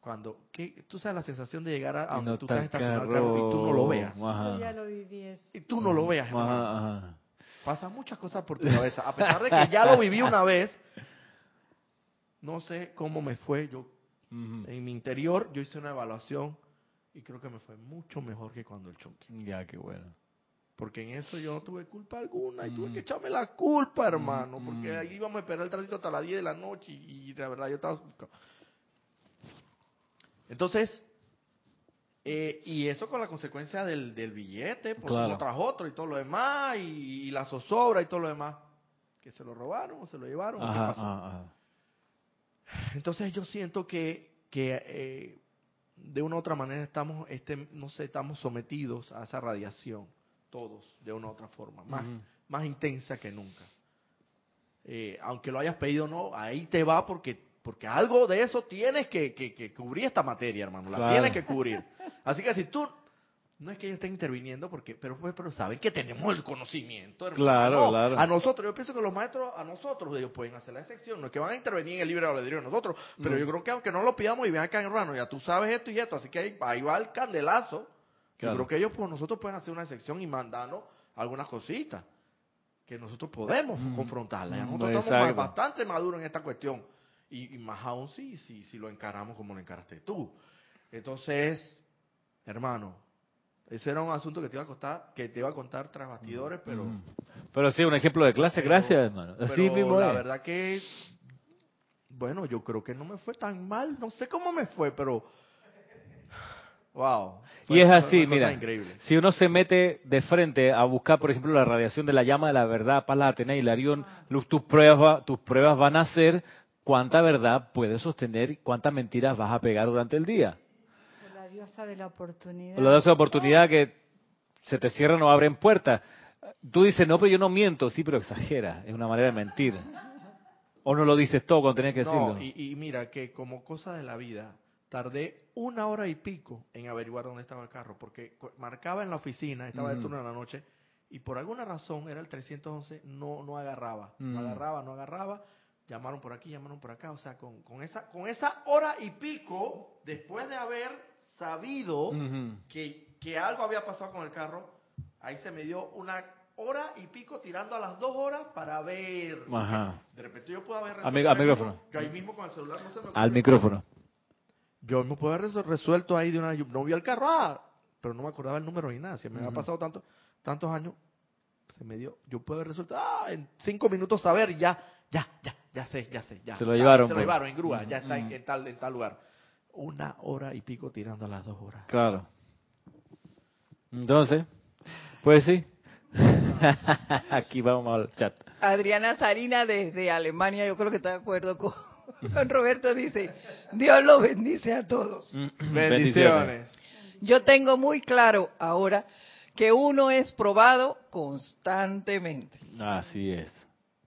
Cuando, ¿qué? tú sabes la sensación de llegar a, donde no tú está estás el estacionado el carro y tú no lo veas. Yo ya lo viví eso. Y tú no lo veas, hermano. Ajá, ajá. Pasan muchas cosas por tu cabeza. A pesar de que ya lo viví una vez, no sé cómo me fue. Yo En mi interior yo hice una evaluación y creo que me fue mucho mejor que cuando el choque. Ya, qué bueno. Porque en eso yo no tuve culpa alguna y tuve Mm. que echarme la culpa, hermano. Mm, Porque ahí íbamos a esperar el tránsito hasta las 10 de la noche y, y la verdad yo estaba... Entonces, eh, y eso con la consecuencia del, del billete, por Claro. uno tras otro y todo lo demás, y, y la zozobra y todo lo demás. Que se lo robaron o se lo llevaron. ¿Qué pasó? ajá, ajá. Entonces yo siento que, que eh, de una u otra manera estamos, este, no sé, estamos sometidos a esa radiación, todos, de una u otra forma, más, más intensa que nunca. Eh, aunque lo hayas pedido o no, ahí te va porque, porque algo de eso tienes que, que, que cubrir esta materia, hermano, la Claro. tienes que cubrir. Así que si tú, no es que ellos estén interviniendo, porque, pero, pero saben que tenemos el conocimiento, hermano. Claro, claro. A nosotros, yo pienso que los maestros, a nosotros, ellos pueden hacer la excepción, no es que van a intervenir en el libre albedrío de nosotros, pero yo creo que aunque no lo pidamos y vean acá, hermano, ya tú sabes esto y esto, así que ahí, ahí va el candelazo. Claro. Yo creo que ellos, pues nosotros pueden hacer una excepción y mandarnos algunas cositas que nosotros podemos Mm. confrontarlas. Ya nosotros estamos bastante maduros en esta cuestión. Y, y más aún si, si, si lo encaramos como lo encaraste tú. Entonces, hermano, ese era un asunto que te iba a contar, que te iba a contar tras bastidores, pero, Ujú. Pero sí, un ejemplo de clase, pero- gracias, hermano. Así pero mismo la es. verdad que, bueno, yo creo que no me fue tan mal, no sé cómo me fue, pero, wow. Fue- Y es así, mira, increíble. si uno se mete de frente a buscar, por ejemplo, la radiación de la llama de la verdad, Paz, la Atenea y Larión, luz, tus pruebas, tus pruebas van a ser cuánta verdad puedes sostener y cuántas mentiras vas a pegar durante el día. La diosa de la oportunidad. Le das esa oportunidad que se te cierran o abren puertas. Tú dices, no, pero yo no miento. Sí, pero exagera. Es una manera de mentir. O no lo dices todo cuando tenés que decirlo. No, y, y mira que como cosa de la vida, tardé una hora y pico en averiguar dónde estaba el carro, porque marcaba en la oficina, estaba de turno en la noche, y por alguna razón era el 311, no, no agarraba, no Mm. agarraba, no agarraba, llamaron por aquí, llamaron por acá, o sea, con, con, esa, con esa hora y pico, después de haber sabido que, que algo había pasado con el carro, ahí se me dio una hora y pico tirando a las dos horas para ver. Ajá. De repente yo puedo haber Al mi- resuelto al micrófono. Yo ahí mismo con el celular no se me Al micrófono. Yo me puedo haber resuelto ahí de una... yo No vi el carro, ah, pero no me acordaba el número ni nada. Si me había Ujú. pasado tanto, tantos años, se me dio... Yo puedo haber resuelto, ah, en cinco minutos saber, ya, ya, ya, ya sé, ya sé, ya. Se lo ya, llevaron, Se lo pues. llevaron en grúa, ya está en tal, en tal lugar. Una hora y pico tirando a las dos horas. Claro. Entonces, pues sí. Aquí vamos al chat. Adriana Sarina desde Alemania, yo creo que está de acuerdo con, con Roberto, dice, Dios los bendice a todos. Bendiciones. Yo tengo muy claro ahora que uno es probado constantemente. Así es.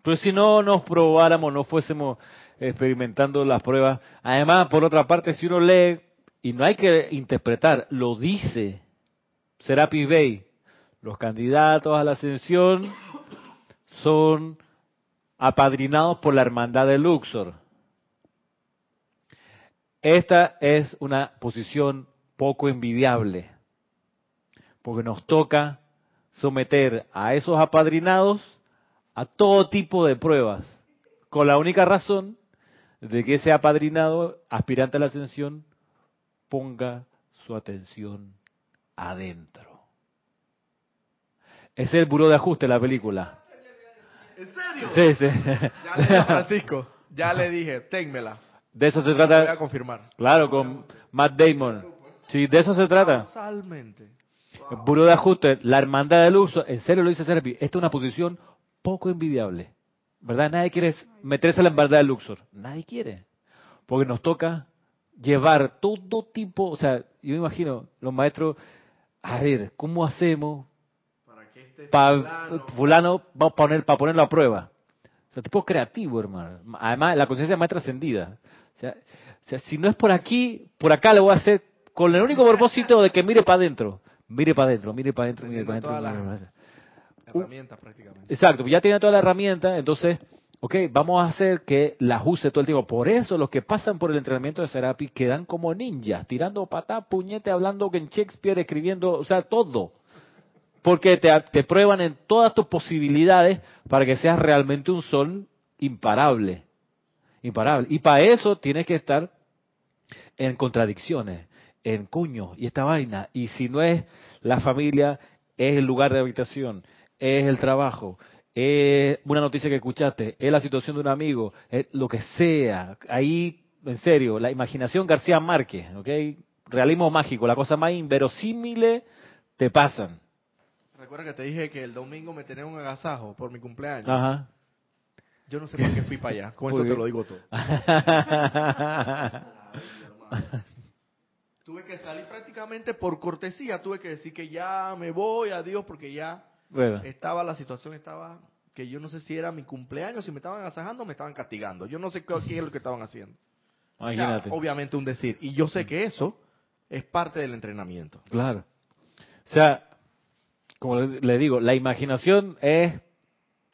Pero si no nos probáramos, no fuésemos experimentando las pruebas. Además, por otra parte, si uno lee, y no hay que interpretar, lo dice Serapis Bey, los candidatos a la ascensión son apadrinados por la hermandad de Luxor. Esta es una posición poco envidiable, porque nos toca someter a esos apadrinados a todo tipo de pruebas, con la única razón de que ese apadrinado, aspirante a la ascensión, ponga su atención adentro. Es el buró de ajuste de la película. ¿En serio? Sí, sí. Ya le dije a Francisco, ya le dije, ténmela. De eso se Voy a trata, confirmar. claro, con Matt Damon. Sí, de eso se trata. Totalmente. Buró de ajuste, la hermandad del uso, en serio lo dice Serapis, esta es una posición poco envidiable. ¿Verdad? Nadie quiere meterse a la hermandad del Luxor. Nadie quiere. Porque nos toca llevar todo tipo, o sea, yo me imagino, los maestros, a ver, ¿cómo hacemos Para que este fulano va a poner para ponerlo a prueba? O sea, tipo creativo, hermano. Además, la conciencia más trascendida. O sea, o sea, si no es por aquí, por acá lo voy a hacer con el único propósito de que mire para adentro. Mire para adentro, mire para adentro, mire para adentro. Herramientas prácticamente. Exacto, ya tiene toda la herramienta, entonces, ok, vamos a hacer que las use todo el tiempo. Por eso los que pasan por el entrenamiento de Serapi quedan como ninjas, tirando patá, puñete, hablando en Shakespeare, escribiendo, o sea, todo. Porque te, te prueban en todas tus posibilidades para que seas realmente un sol imparable. Imparable. Y para eso tienes que estar en contradicciones, en cuños y esta vaina. Y si no es la familia, es el lugar de habitación, es el trabajo, es una noticia que escuchaste, es la situación de un amigo, es lo que sea. Ahí, en serio, la imaginación García Márquez, ¿ok? Realismo mágico, la cosa más inverosímil te pasan. Recuerda que te dije que el domingo me tenía un agasajo por mi cumpleaños. Ajá. Yo no sé por qué fui para allá. Con Muy eso te lo digo todo. Tuve que salir prácticamente por cortesía. Tuve que decir que ya me voy, adiós, porque ya bueno, estaba, la situación estaba que yo no sé si era mi cumpleaños, si me estaban agasajando o me estaban castigando. Yo no sé qué, qué es lo que estaban haciendo. O sea, imagínate. obviamente un decir. Y yo sé que eso es parte del entrenamiento. Claro. O sea, como le le digo, la imaginación es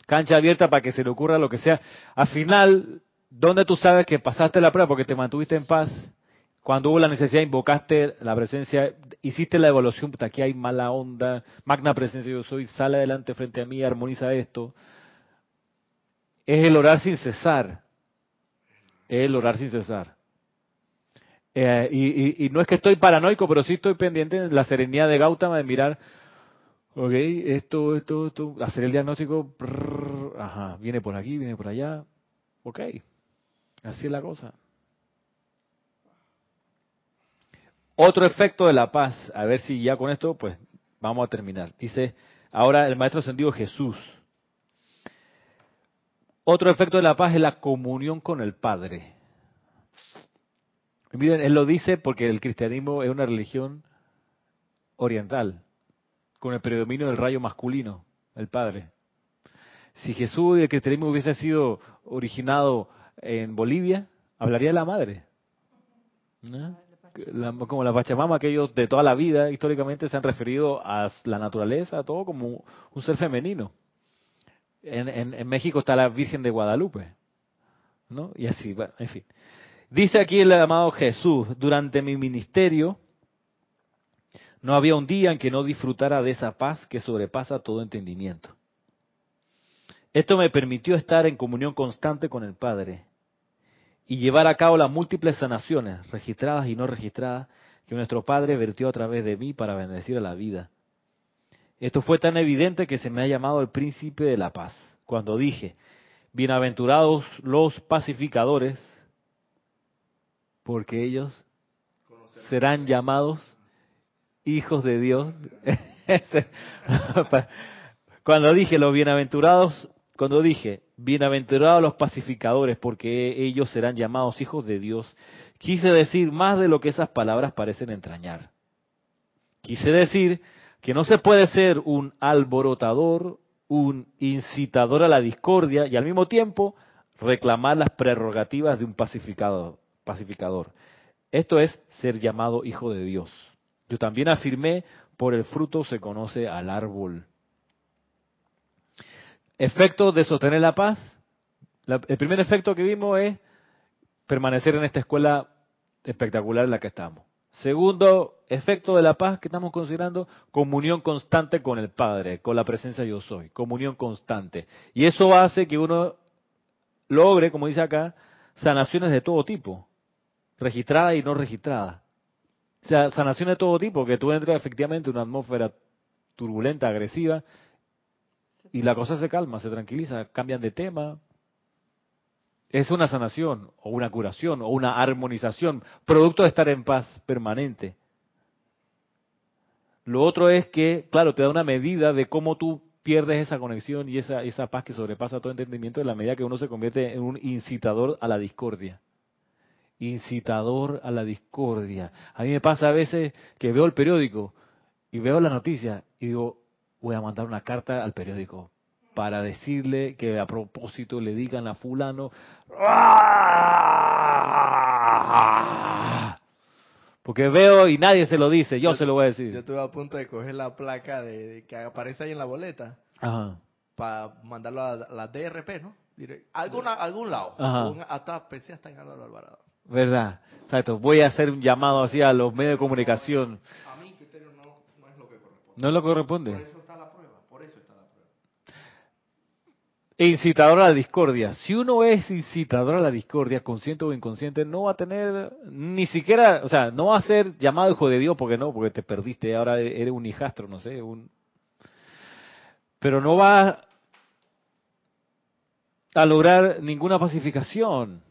cancha abierta para que se le ocurra lo que sea. Al final, ¿dónde tú sabes que pasaste la prueba? Porque te mantuviste en paz. Cuando hubo la necesidad, invocaste la presencia, hiciste la evaluación, aquí hay mala onda, magna presencia yo soy, sale adelante frente a mí, armoniza esto. Es el orar sin cesar. Es el orar sin cesar. Eh, y, no es que estoy paranoico, pero sí estoy pendiente de la serenidad de Gautama de mirar, ok, esto, esto, esto, hacer el diagnóstico, ajá, viene por aquí, viene por allá, ok, así es la cosa. Otro efecto de la paz, a ver si ya con esto, pues vamos a terminar. Dice, ahora el maestro ascendido Jesús. Otro efecto de la paz es la comunión con el Padre. Miren, él lo dice porque el cristianismo es una religión oriental, con el predominio del rayo masculino, el Padre. Si Jesús y el cristianismo hubiese sido originado en Bolivia, hablaría de la Madre. ¿no? Como la Pachamama, que ellos de toda la vida históricamente se han referido a la naturaleza, a todo como un ser femenino. En, en- en México está la Virgen de Guadalupe, ¿no? Y así, bueno, en fin. Dice aquí el amado Jesús, durante mi ministerio no había un día en que no disfrutara de esa paz que sobrepasa todo entendimiento. Esto me permitió estar en comunión constante con el Padre y llevar a cabo las múltiples sanaciones, registradas y no registradas, que nuestro Padre vertió a través de mí para bendecir a la vida. Esto fue tan evidente que se me ha llamado el príncipe de la paz. Cuando dije, bienaventurados los pacificadores, porque ellos serán llamados hijos de Dios. cuando dije los bienaventurados, cuando dije bienaventurados los pacificadores, porque ellos serán llamados hijos de Dios, quise decir más de lo que esas palabras parecen entrañar. Quise decir que no se puede ser un alborotador, un incitador a la discordia y al mismo tiempo reclamar las prerrogativas de un pacificador. pacificador. Esto es ser llamado hijo de Dios. Yo también afirmé, por el fruto se conoce al árbol. Efecto de sostener la paz. La- el primer efecto que vimos es permanecer en esta escuela espectacular en la que estamos. Segundo efecto de la paz que estamos considerando, comunión constante con el Padre, con la presencia yo soy, comunión constante. Y eso hace que uno logre, como dice acá, sanaciones de todo tipo, registradas y no registradas. O sea, sanación de todo tipo, que tú entras efectivamente en una atmósfera turbulenta, agresiva, y la cosa se calma, se tranquiliza, cambian de tema. Es una sanación, o una curación, o una armonización, producto de estar en paz permanente. Lo otro es que, claro, te da una medida de cómo tú pierdes esa conexión y esa, esa paz que sobrepasa todo entendimiento en la medida que uno se convierte en un incitador a la discordia. Incitador a la discordia. A mí me pasa a veces que veo el periódico y veo la noticia y digo, voy a mandar una carta al periódico para decirle que a propósito le digan a fulano, ¡Ah! porque veo y nadie se lo dice, yo, se lo voy a decir. Yo estuve a punto de coger la placa de, que aparece ahí en la boleta para mandarlo a la DRP, ¿no? Alguna, algún lado. Ajá. Un- hasta pensé hasta en Álvaro Alvarado. ¿Verdad? Exacto. Voy a hacer un llamado así a los medios de comunicación. A mi criterio no, no es lo que corresponde. ¿No es lo que corresponde? Por eso está la prueba, por eso está la prueba. Incitador a la discordia. Si uno es incitador a la discordia, consciente o inconsciente, no va a tener ni siquiera, o sea, no va a ser llamado hijo de Dios, porque no, porque te perdiste, ahora eres un hijastro, no sé, un... Pero no va a lograr ninguna pacificación.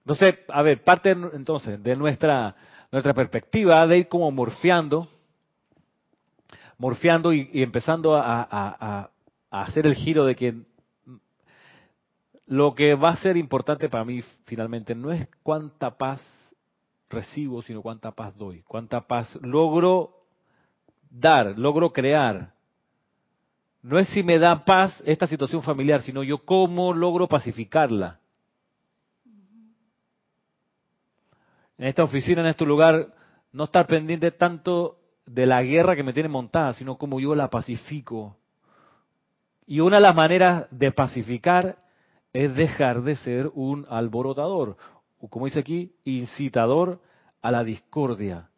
Entonces, a ver, parte entonces de nuestra, nuestra perspectiva de ir como morfeando, morfeando y, empezando a- a hacer el giro de que lo que va a ser importante para mí finalmente no es cuánta paz recibo, sino cuánta paz doy, cuánta paz logro dar, logro crear. No es si me da paz esta situación familiar, sino yo cómo logro pacificarla. En esta oficina, en este lugar, no estar pendiente tanto de la guerra que me tiene montada, sino cómo yo la pacifico. Y una de las maneras de pacificar es dejar de ser un alborotador, como dice aquí, incitador a la discordia.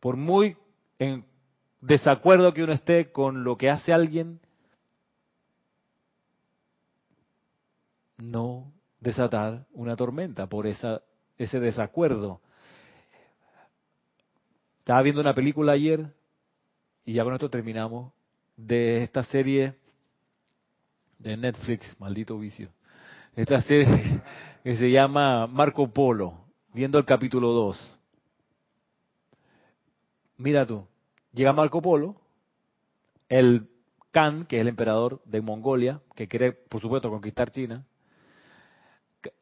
Por muy en desacuerdo que uno esté con lo que hace alguien, no desatar una tormenta por esa, ese desacuerdo. Estaba viendo una película ayer, y ya con esto terminamos, de esta serie de Netflix, maldito vicio. Esta serie que se llama Marco Polo, viendo el capítulo 2. Mira tú, llega Marco Polo, el Khan, que es el emperador de Mongolia, que quiere, por supuesto, conquistar China,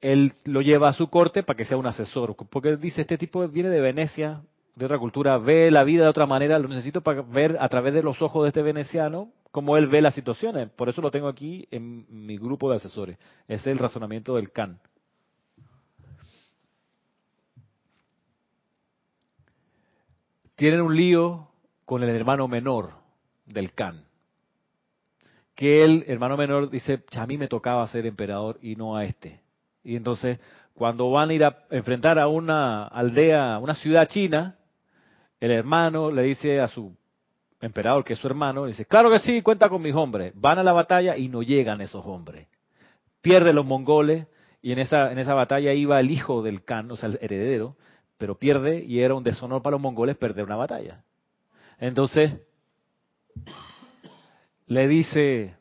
él lo lleva a su corte para que sea un asesor, porque él dice, este tipo viene de Venecia, de otra cultura, ve la vida de otra manera, lo necesito para ver a través de los ojos de este veneciano cómo él ve las situaciones. Por eso lo tengo aquí en mi grupo de asesores. Ese es el razonamiento del Khan. Tienen un lío con el hermano menor del Khan. Que el hermano menor dice, a mí me tocaba ser emperador y no a este. Y entonces, cuando van a ir a enfrentar a una aldea, una ciudad china, el hermano le dice a su emperador, que es su hermano, dice, claro que sí, cuenta con mis hombres. Van a la batalla y no llegan esos hombres. Pierden los mongoles y en esa, en esa batalla iba el hijo del Khan, o sea, el heredero, pero pierde y era un deshonor para los mongoles perder una batalla. Entonces, le dice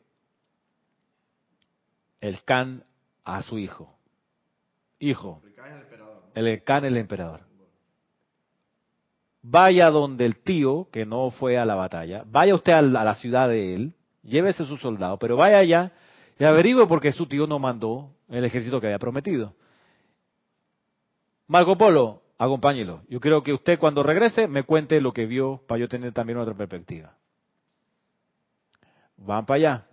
el Khan a su hijo, hijo, el Khan el emperador, vaya donde el tío, que no fue a la batalla, vaya usted a la, a ciudad de él, llévese su soldado, pero vaya allá y averigüe por qué su tío no mandó el ejército que había prometido. Marco Polo, acompáñelo. Yo quiero que usted cuando regrese me cuente lo que vio para yo tener también otra perspectiva. Van para allá.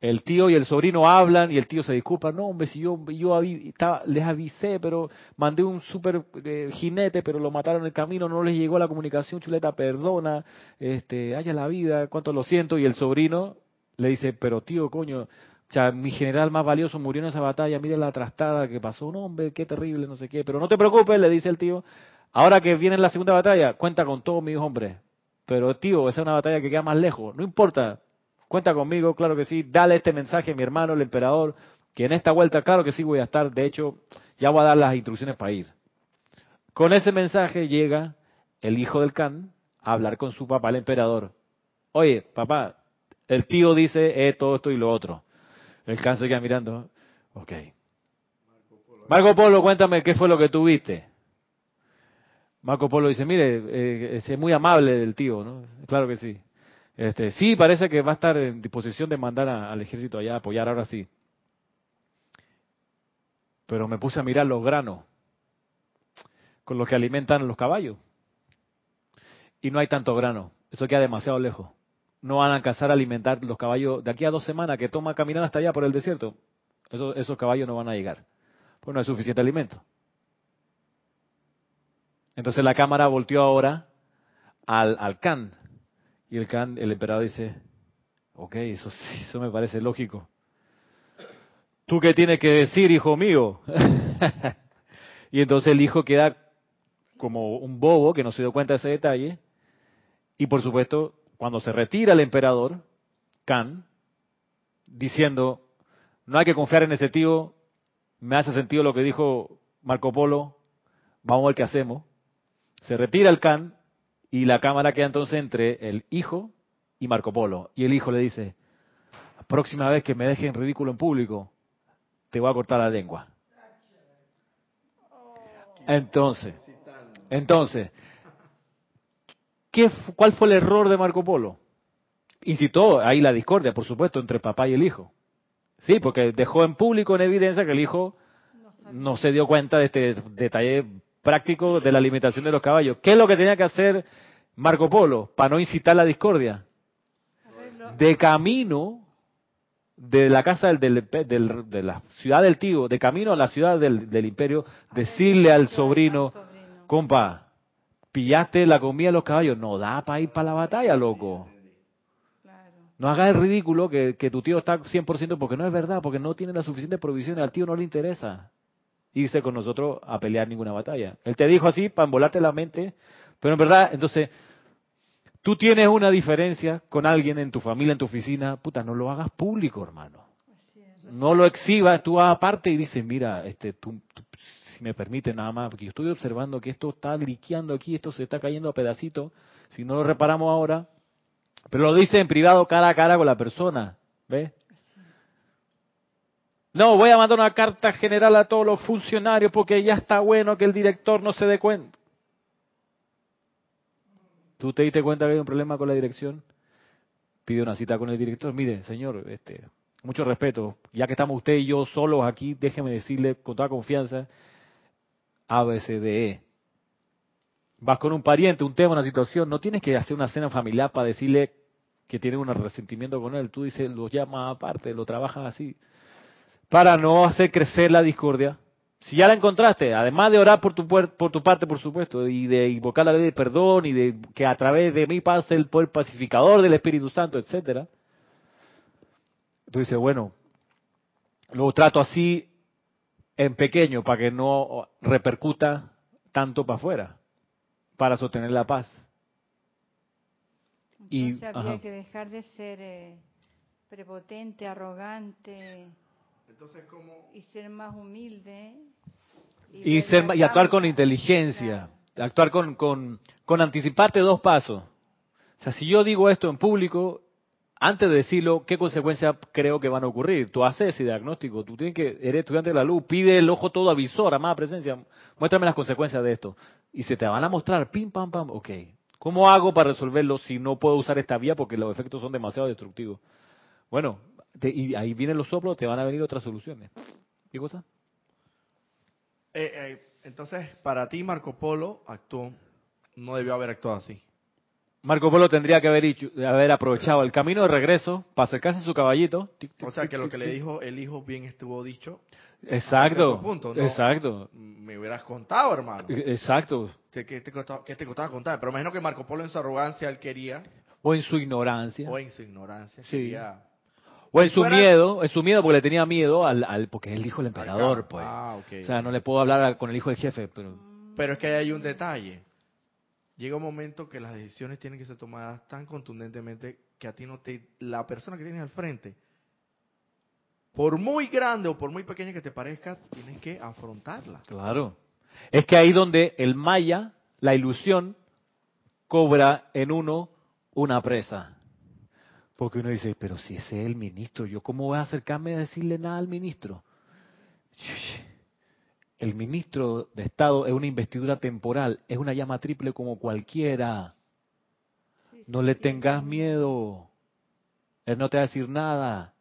El tío y el sobrino hablan y el tío se disculpa. No, hombre, si yo, yo estaba- les avisé, pero mandé un super eh, jinete, pero lo mataron en el camino, no les llegó la comunicación, chuleta, perdona, este, haya la vida, cuánto lo siento. Y el sobrino le dice, pero tío, coño, o mi general más valioso murió en esa batalla, mire la trastada que pasó, no, hombre, qué terrible, no sé qué. Pero no te preocupes, le dice el tío, ahora que viene la segunda batalla, cuenta con todos mis hombres. Pero tío, esa es una batalla que queda más lejos, no importa, Cuenta conmigo, claro que sí. Dale este mensaje a mi hermano, el emperador, que en esta vuelta, claro que sí voy a estar. De hecho, ya voy a dar las instrucciones para ir. Con ese mensaje llega el hijo del Khan a hablar con su papá, el emperador. Oye, papá, el tío dice eh, todo esto y lo otro. El Khan se queda mirando. Ok. Marco Polo, cuéntame qué fue lo que tuviste. Marco Polo dice, mire, eh, es muy amable el tío, ¿no? Claro que sí. Este, sí, parece que va a estar en disposición de mandar al ejército allá a apoyar ahora sí. Pero me puse a mirar los granos con los que alimentan los caballos. Y no hay tanto grano. Eso queda demasiado lejos. No van a alcanzar a alimentar los caballos de aquí a dos semanas que toma caminar hasta allá por el desierto. esos caballos no van a llegar. Pues no hay suficiente alimento. Entonces la cámara volteó ahora al, al Khan. Y el el emperador dice, ok, eso, eso me parece lógico. ¿Tú qué tienes que decir, hijo mío? y entonces el hijo queda como un bobo que no se dio cuenta de ese detalle. Y por supuesto, cuando se retira el emperador, Khan, diciendo, no hay que confiar en ese tío, me hace sentido lo que dijo Marco Polo, vamos a ver qué hacemos. Se retira el Khan y la cámara queda entonces entre el hijo y Marco Polo. Y el hijo le dice, próxima vez que me dejen ridículo en público, te voy a cortar la lengua. Entonces, entonces, ¿qué, ¿cuál fue el error de Marco Polo? Incitó ahí la discordia, por supuesto, entre papá y el hijo. Sí, porque dejó en público en evidencia que el hijo no se dio cuenta de este detalle práctico de la alimentación de los caballos. ¿Qué es lo que tenía que hacer Marco Polo para no incitar la discordia? De camino de la casa del, de la ciudad del tío, de camino a la ciudad del, del imperio, decirle al sobrino, compa, pillaste la comida de los caballos, no da para ir para la batalla, loco. No hagas el ridículo que, tu tío está 100% porque no es verdad, porque no tiene la suficiente provisión, al tío no le interesa irse con nosotros a pelear ninguna batalla. Él te dijo así para embolarte la mente, pero en verdad, entonces, tú tienes una diferencia con alguien en tu familia, en tu oficina, puta, no lo hagas público, hermano. No lo exhibas, tú vas aparte y dices, mira, este, tú, si me permite nada más, porque yo estoy observando que esto está griqueando aquí, esto se está cayendo a pedacitos, si no lo reparamos ahora, pero lo dice en privado cara a cara con la persona, ¿ves? No, voy a mandar una carta general a todos los funcionarios porque ya está bueno que el director no se dé cuenta. ¿Tú te diste cuenta que hay un problema con la dirección? Pide una cita con el director. Mire, señor, este, mucho respeto. Ya que estamos usted y yo solos aquí, déjeme decirle con toda confianza, ABCDE. Vas con un pariente, un tema, una situación, no tienes que hacer una cena familiar para decirle que tiene un resentimiento con él. Tú dices, lo llamas aparte, lo trabajas así, para no hacer crecer la discordia. Si ya la encontraste, además de orar por tu, por tu parte, por supuesto, y de invocar la ley de perdón y de que a través de mí pase el poder pacificador del Espíritu Santo, etcétera, tú dices, bueno, lo trato así en pequeño para que no repercuta tanto para afuera, para sostener la paz. Entonces y habría que dejar de ser eh, prepotente, arrogante. Y ser más humilde y, ser y actuar con inteligencia, actuar con, con, con anticiparte dos pasos. O sea, si yo digo esto en público, antes de decirlo, ¿qué consecuencias creo que van a ocurrir? Tú haces ese diagnóstico, tú tienes que, eres estudiante de la luz, pide el ojo todo avisor, amada presencia, muéstrame las consecuencias de esto. Y se te van a mostrar, pim, pam, pam, ok. ¿Cómo hago para resolverlo si no puedo usar esta vía porque los efectos son demasiado destructivos? Bueno, y ahí vienen los soplos, te van a venir otras soluciones. ¿Qué cosa? Eh, eh, entonces, para ti Marco Polo actuó, no debió haber actuado así. Marco Polo tendría que haber, haber aprovechado el camino de regreso para acercarse a su caballito. o sea que lo que le dijo el hijo bien estuvo dicho. Exacto. Exacto. Me hubieras contado, hermano. Exacto. ¿Qué, te, costaba, contar? Pero imagino que Marco Polo en su arrogancia él quería. O en su ignorancia. O en su ignorancia. Quería, o en su miedo, en su miedo porque le tenía miedo al, al porque es el hijo del emperador, pues. Ah, okay. O sea, no le puedo hablar con el hijo del jefe, pero. Pero es que hay un detalle llega un momento que las decisiones tienen que ser tomadas tan contundentemente que a ti no te, la persona que tienes al frente por muy grande o por muy pequeña que te parezca, tienes que afrontarla. Claro. Es que ahí donde el maya, la ilusión, cobra en uno una presa. Porque uno dice, pero si ese es el ministro, ¿yo cómo voy a acercarme a decirle nada al ministro? El ministro de Estado es una investidura temporal, es una llama triple como cualquiera. No le tengas miedo. Él no te va a decir nada.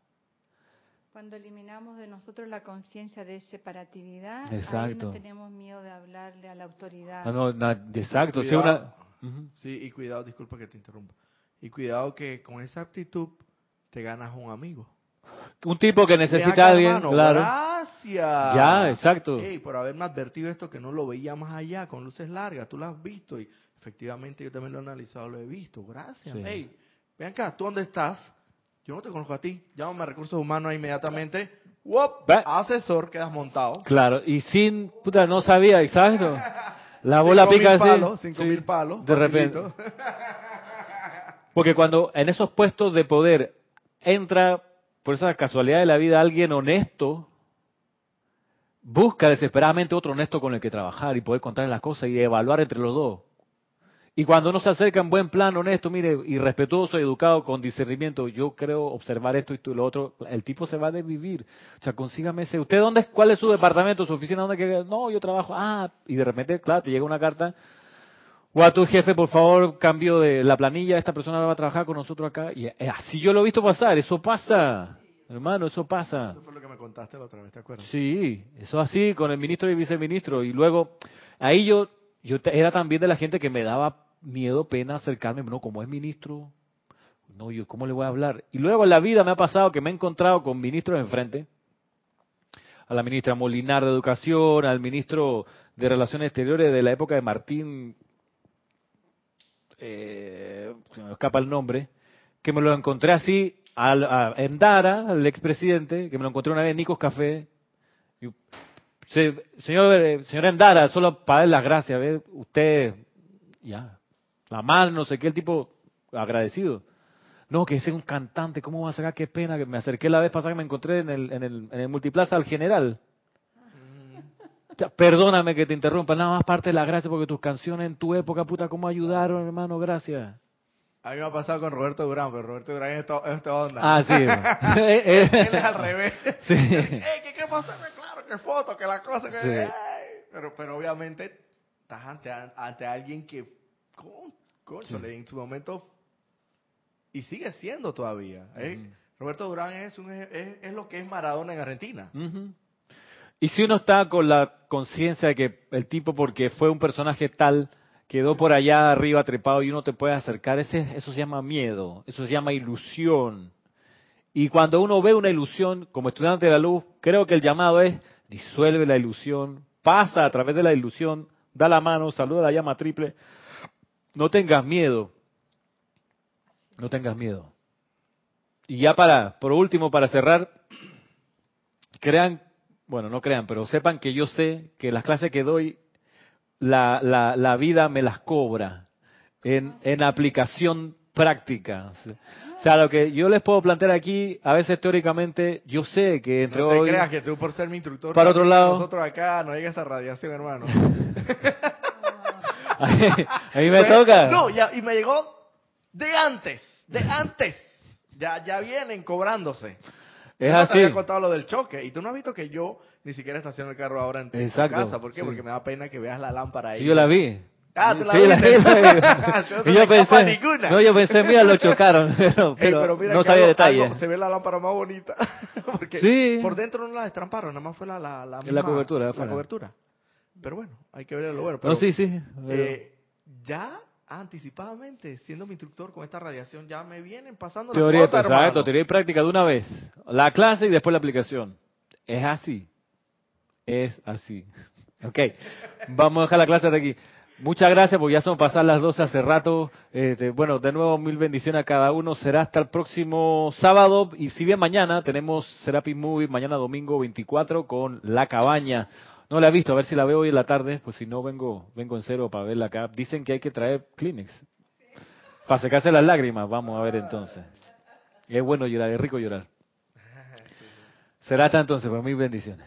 Cuando eliminamos de nosotros la conciencia de separatividad, ahí no tenemos miedo de hablarle a la autoridad. No, no, exacto. Sí, y cuidado, disculpa que te interrumpa. Y cuidado que con esa actitud te ganas un amigo. Un tipo que necesita a alguien, claro. Gracias. Ya, exacto. Hey, por haberme advertido esto que no lo veía más allá, con luces largas, tú lo has visto y efectivamente yo también lo he analizado, lo he visto. Gracias. Hey, ven acá, ¿tú dónde estás? Yo no te conozco a ti. Llámame a recursos humanos inmediatamente. ¡Wop! Asesor, quedas montado. Claro, y sin, puta, no sabía, exacto. La bola pica así. Palos, cinco mil palos. De repente. Porque cuando en esos puestos de poder entra, por esa casualidad de la vida, alguien honesto, busca desesperadamente otro honesto con el que trabajar y poder contarle las cosas y evaluar entre los dos. Y cuando uno se acerca en buen plan, honesto, mire, y respetuoso, educado, con discernimiento, yo creo observar esto y tú lo otro, el tipo se va a desvivir. O sea, consígame ese. ¿Usted dónde, cuál es su departamento, su oficina? ¿Dónde no, yo trabajo. Ah, y de repente, claro, te llega una carta o a tu jefe, por favor, cambio de la planilla, esta persona va a trabajar con nosotros acá. Y así yo lo he visto pasar, eso pasa, hermano, eso pasa. Eso fue lo que me contaste la otra vez, ¿te acuerdas? Sí, eso así, con el ministro y viceministro. Y luego, ahí yo, yo era también de la gente que me daba miedo, pena acercarme, no, como es ministro, no, yo, ¿cómo le voy a hablar? Y luego en la vida me ha pasado que me he encontrado con ministros enfrente, a la ministra Molinar de Educación, al ministro de Relaciones Exteriores de la época de Martín eh, se me escapa el nombre, que me lo encontré así a, en Dara, al expresidente, que me lo encontré una vez en Nicos Café. señor, eh, Endara, solo para dar las gracias, ¿ve? usted, ya, la mano, no sé qué, el tipo agradecido. No, que ese es un cantante, ¿cómo va a sacar? Qué pena, que me acerqué la vez pasada que me encontré en el, en el, en el multiplaza al general. Perdóname que te interrumpa, nada más parte de la gracia porque tus canciones en tu época, puta, ¿cómo ayudaron, hermano? Gracias. A mí me ha pasado con Roberto Durán, pero Roberto Durán es esta, onda. Ah, sí. Él es al revés. Sí. ¿qué, ¿Qué pasa? Claro, qué foto, que la cosa, que... Pero, pero obviamente estás ante, ante alguien que, con, en su momento, y sigue siendo todavía. ¿eh? Roberto Durán es, un, es, es, lo que es Maradona en Argentina. Y si uno está con la conciencia de que el tipo, porque fue un personaje tal, quedó por allá arriba trepado y uno te puede acercar, ese, eso se llama miedo, eso se llama ilusión. Y cuando uno ve una ilusión, como estudiante de la luz, creo que el llamado es, disuelve la ilusión, pasa a través de la ilusión, da la mano, saluda la llama triple. No tengas miedo. No tengas miedo. Y ya para, por último, para cerrar, crean bueno, no crean, pero sepan que yo sé que las clases que doy, la, la, la vida me las cobra en, en aplicación práctica. O sea, lo que yo les puedo plantear aquí, a veces teóricamente, yo sé que entre no te creas que tú por ser mi instructor, para otro lado, nosotros acá no llega esa radiación, hermano. a mí me toca. No, ya, y me llegó de antes, de antes. Ya, ya vienen cobrándose. Es así. Te había contado lo del choque y tú no has visto que yo ni siquiera estaciono el carro ahora en tu casa. ¿Por qué? Porque me da pena que veas la lámpara ahí. Sí, yo la vi. Ah, tú la sí, viste. La vi, yo pensé, no, yo pensé, mira, lo chocaron, pero, no sabía detalles. se ve la lámpara más bonita. porque sí. por dentro no la destramparon, nada más fue la, la, la, la cobertura. La cobertura. Pero bueno, hay que ver lo bueno. no, sí, sí. Eh, ya anticipadamente, siendo mi instructor con esta radiación, ya me vienen pasando teoría, las cosas, exacto, teoría y práctica de una vez. La clase y después la aplicación. Es así. Es así. Ok, vamos a dejar la clase de aquí. Muchas gracias, porque ya son pasadas las 12 hace rato. Este, bueno, de nuevo, mil bendiciones a cada uno. Será hasta el próximo sábado. Y si bien mañana tenemos Serapis Movie, mañana domingo 24 con La Cabaña. No la he visto, a ver si la veo hoy en la tarde, pues si no vengo vengo en cero para verla acá. Dicen que hay que traer Kleenex para secarse las lágrimas. Vamos a ver entonces. Es bueno llorar, es rico llorar. Será hasta entonces, por mis bendiciones.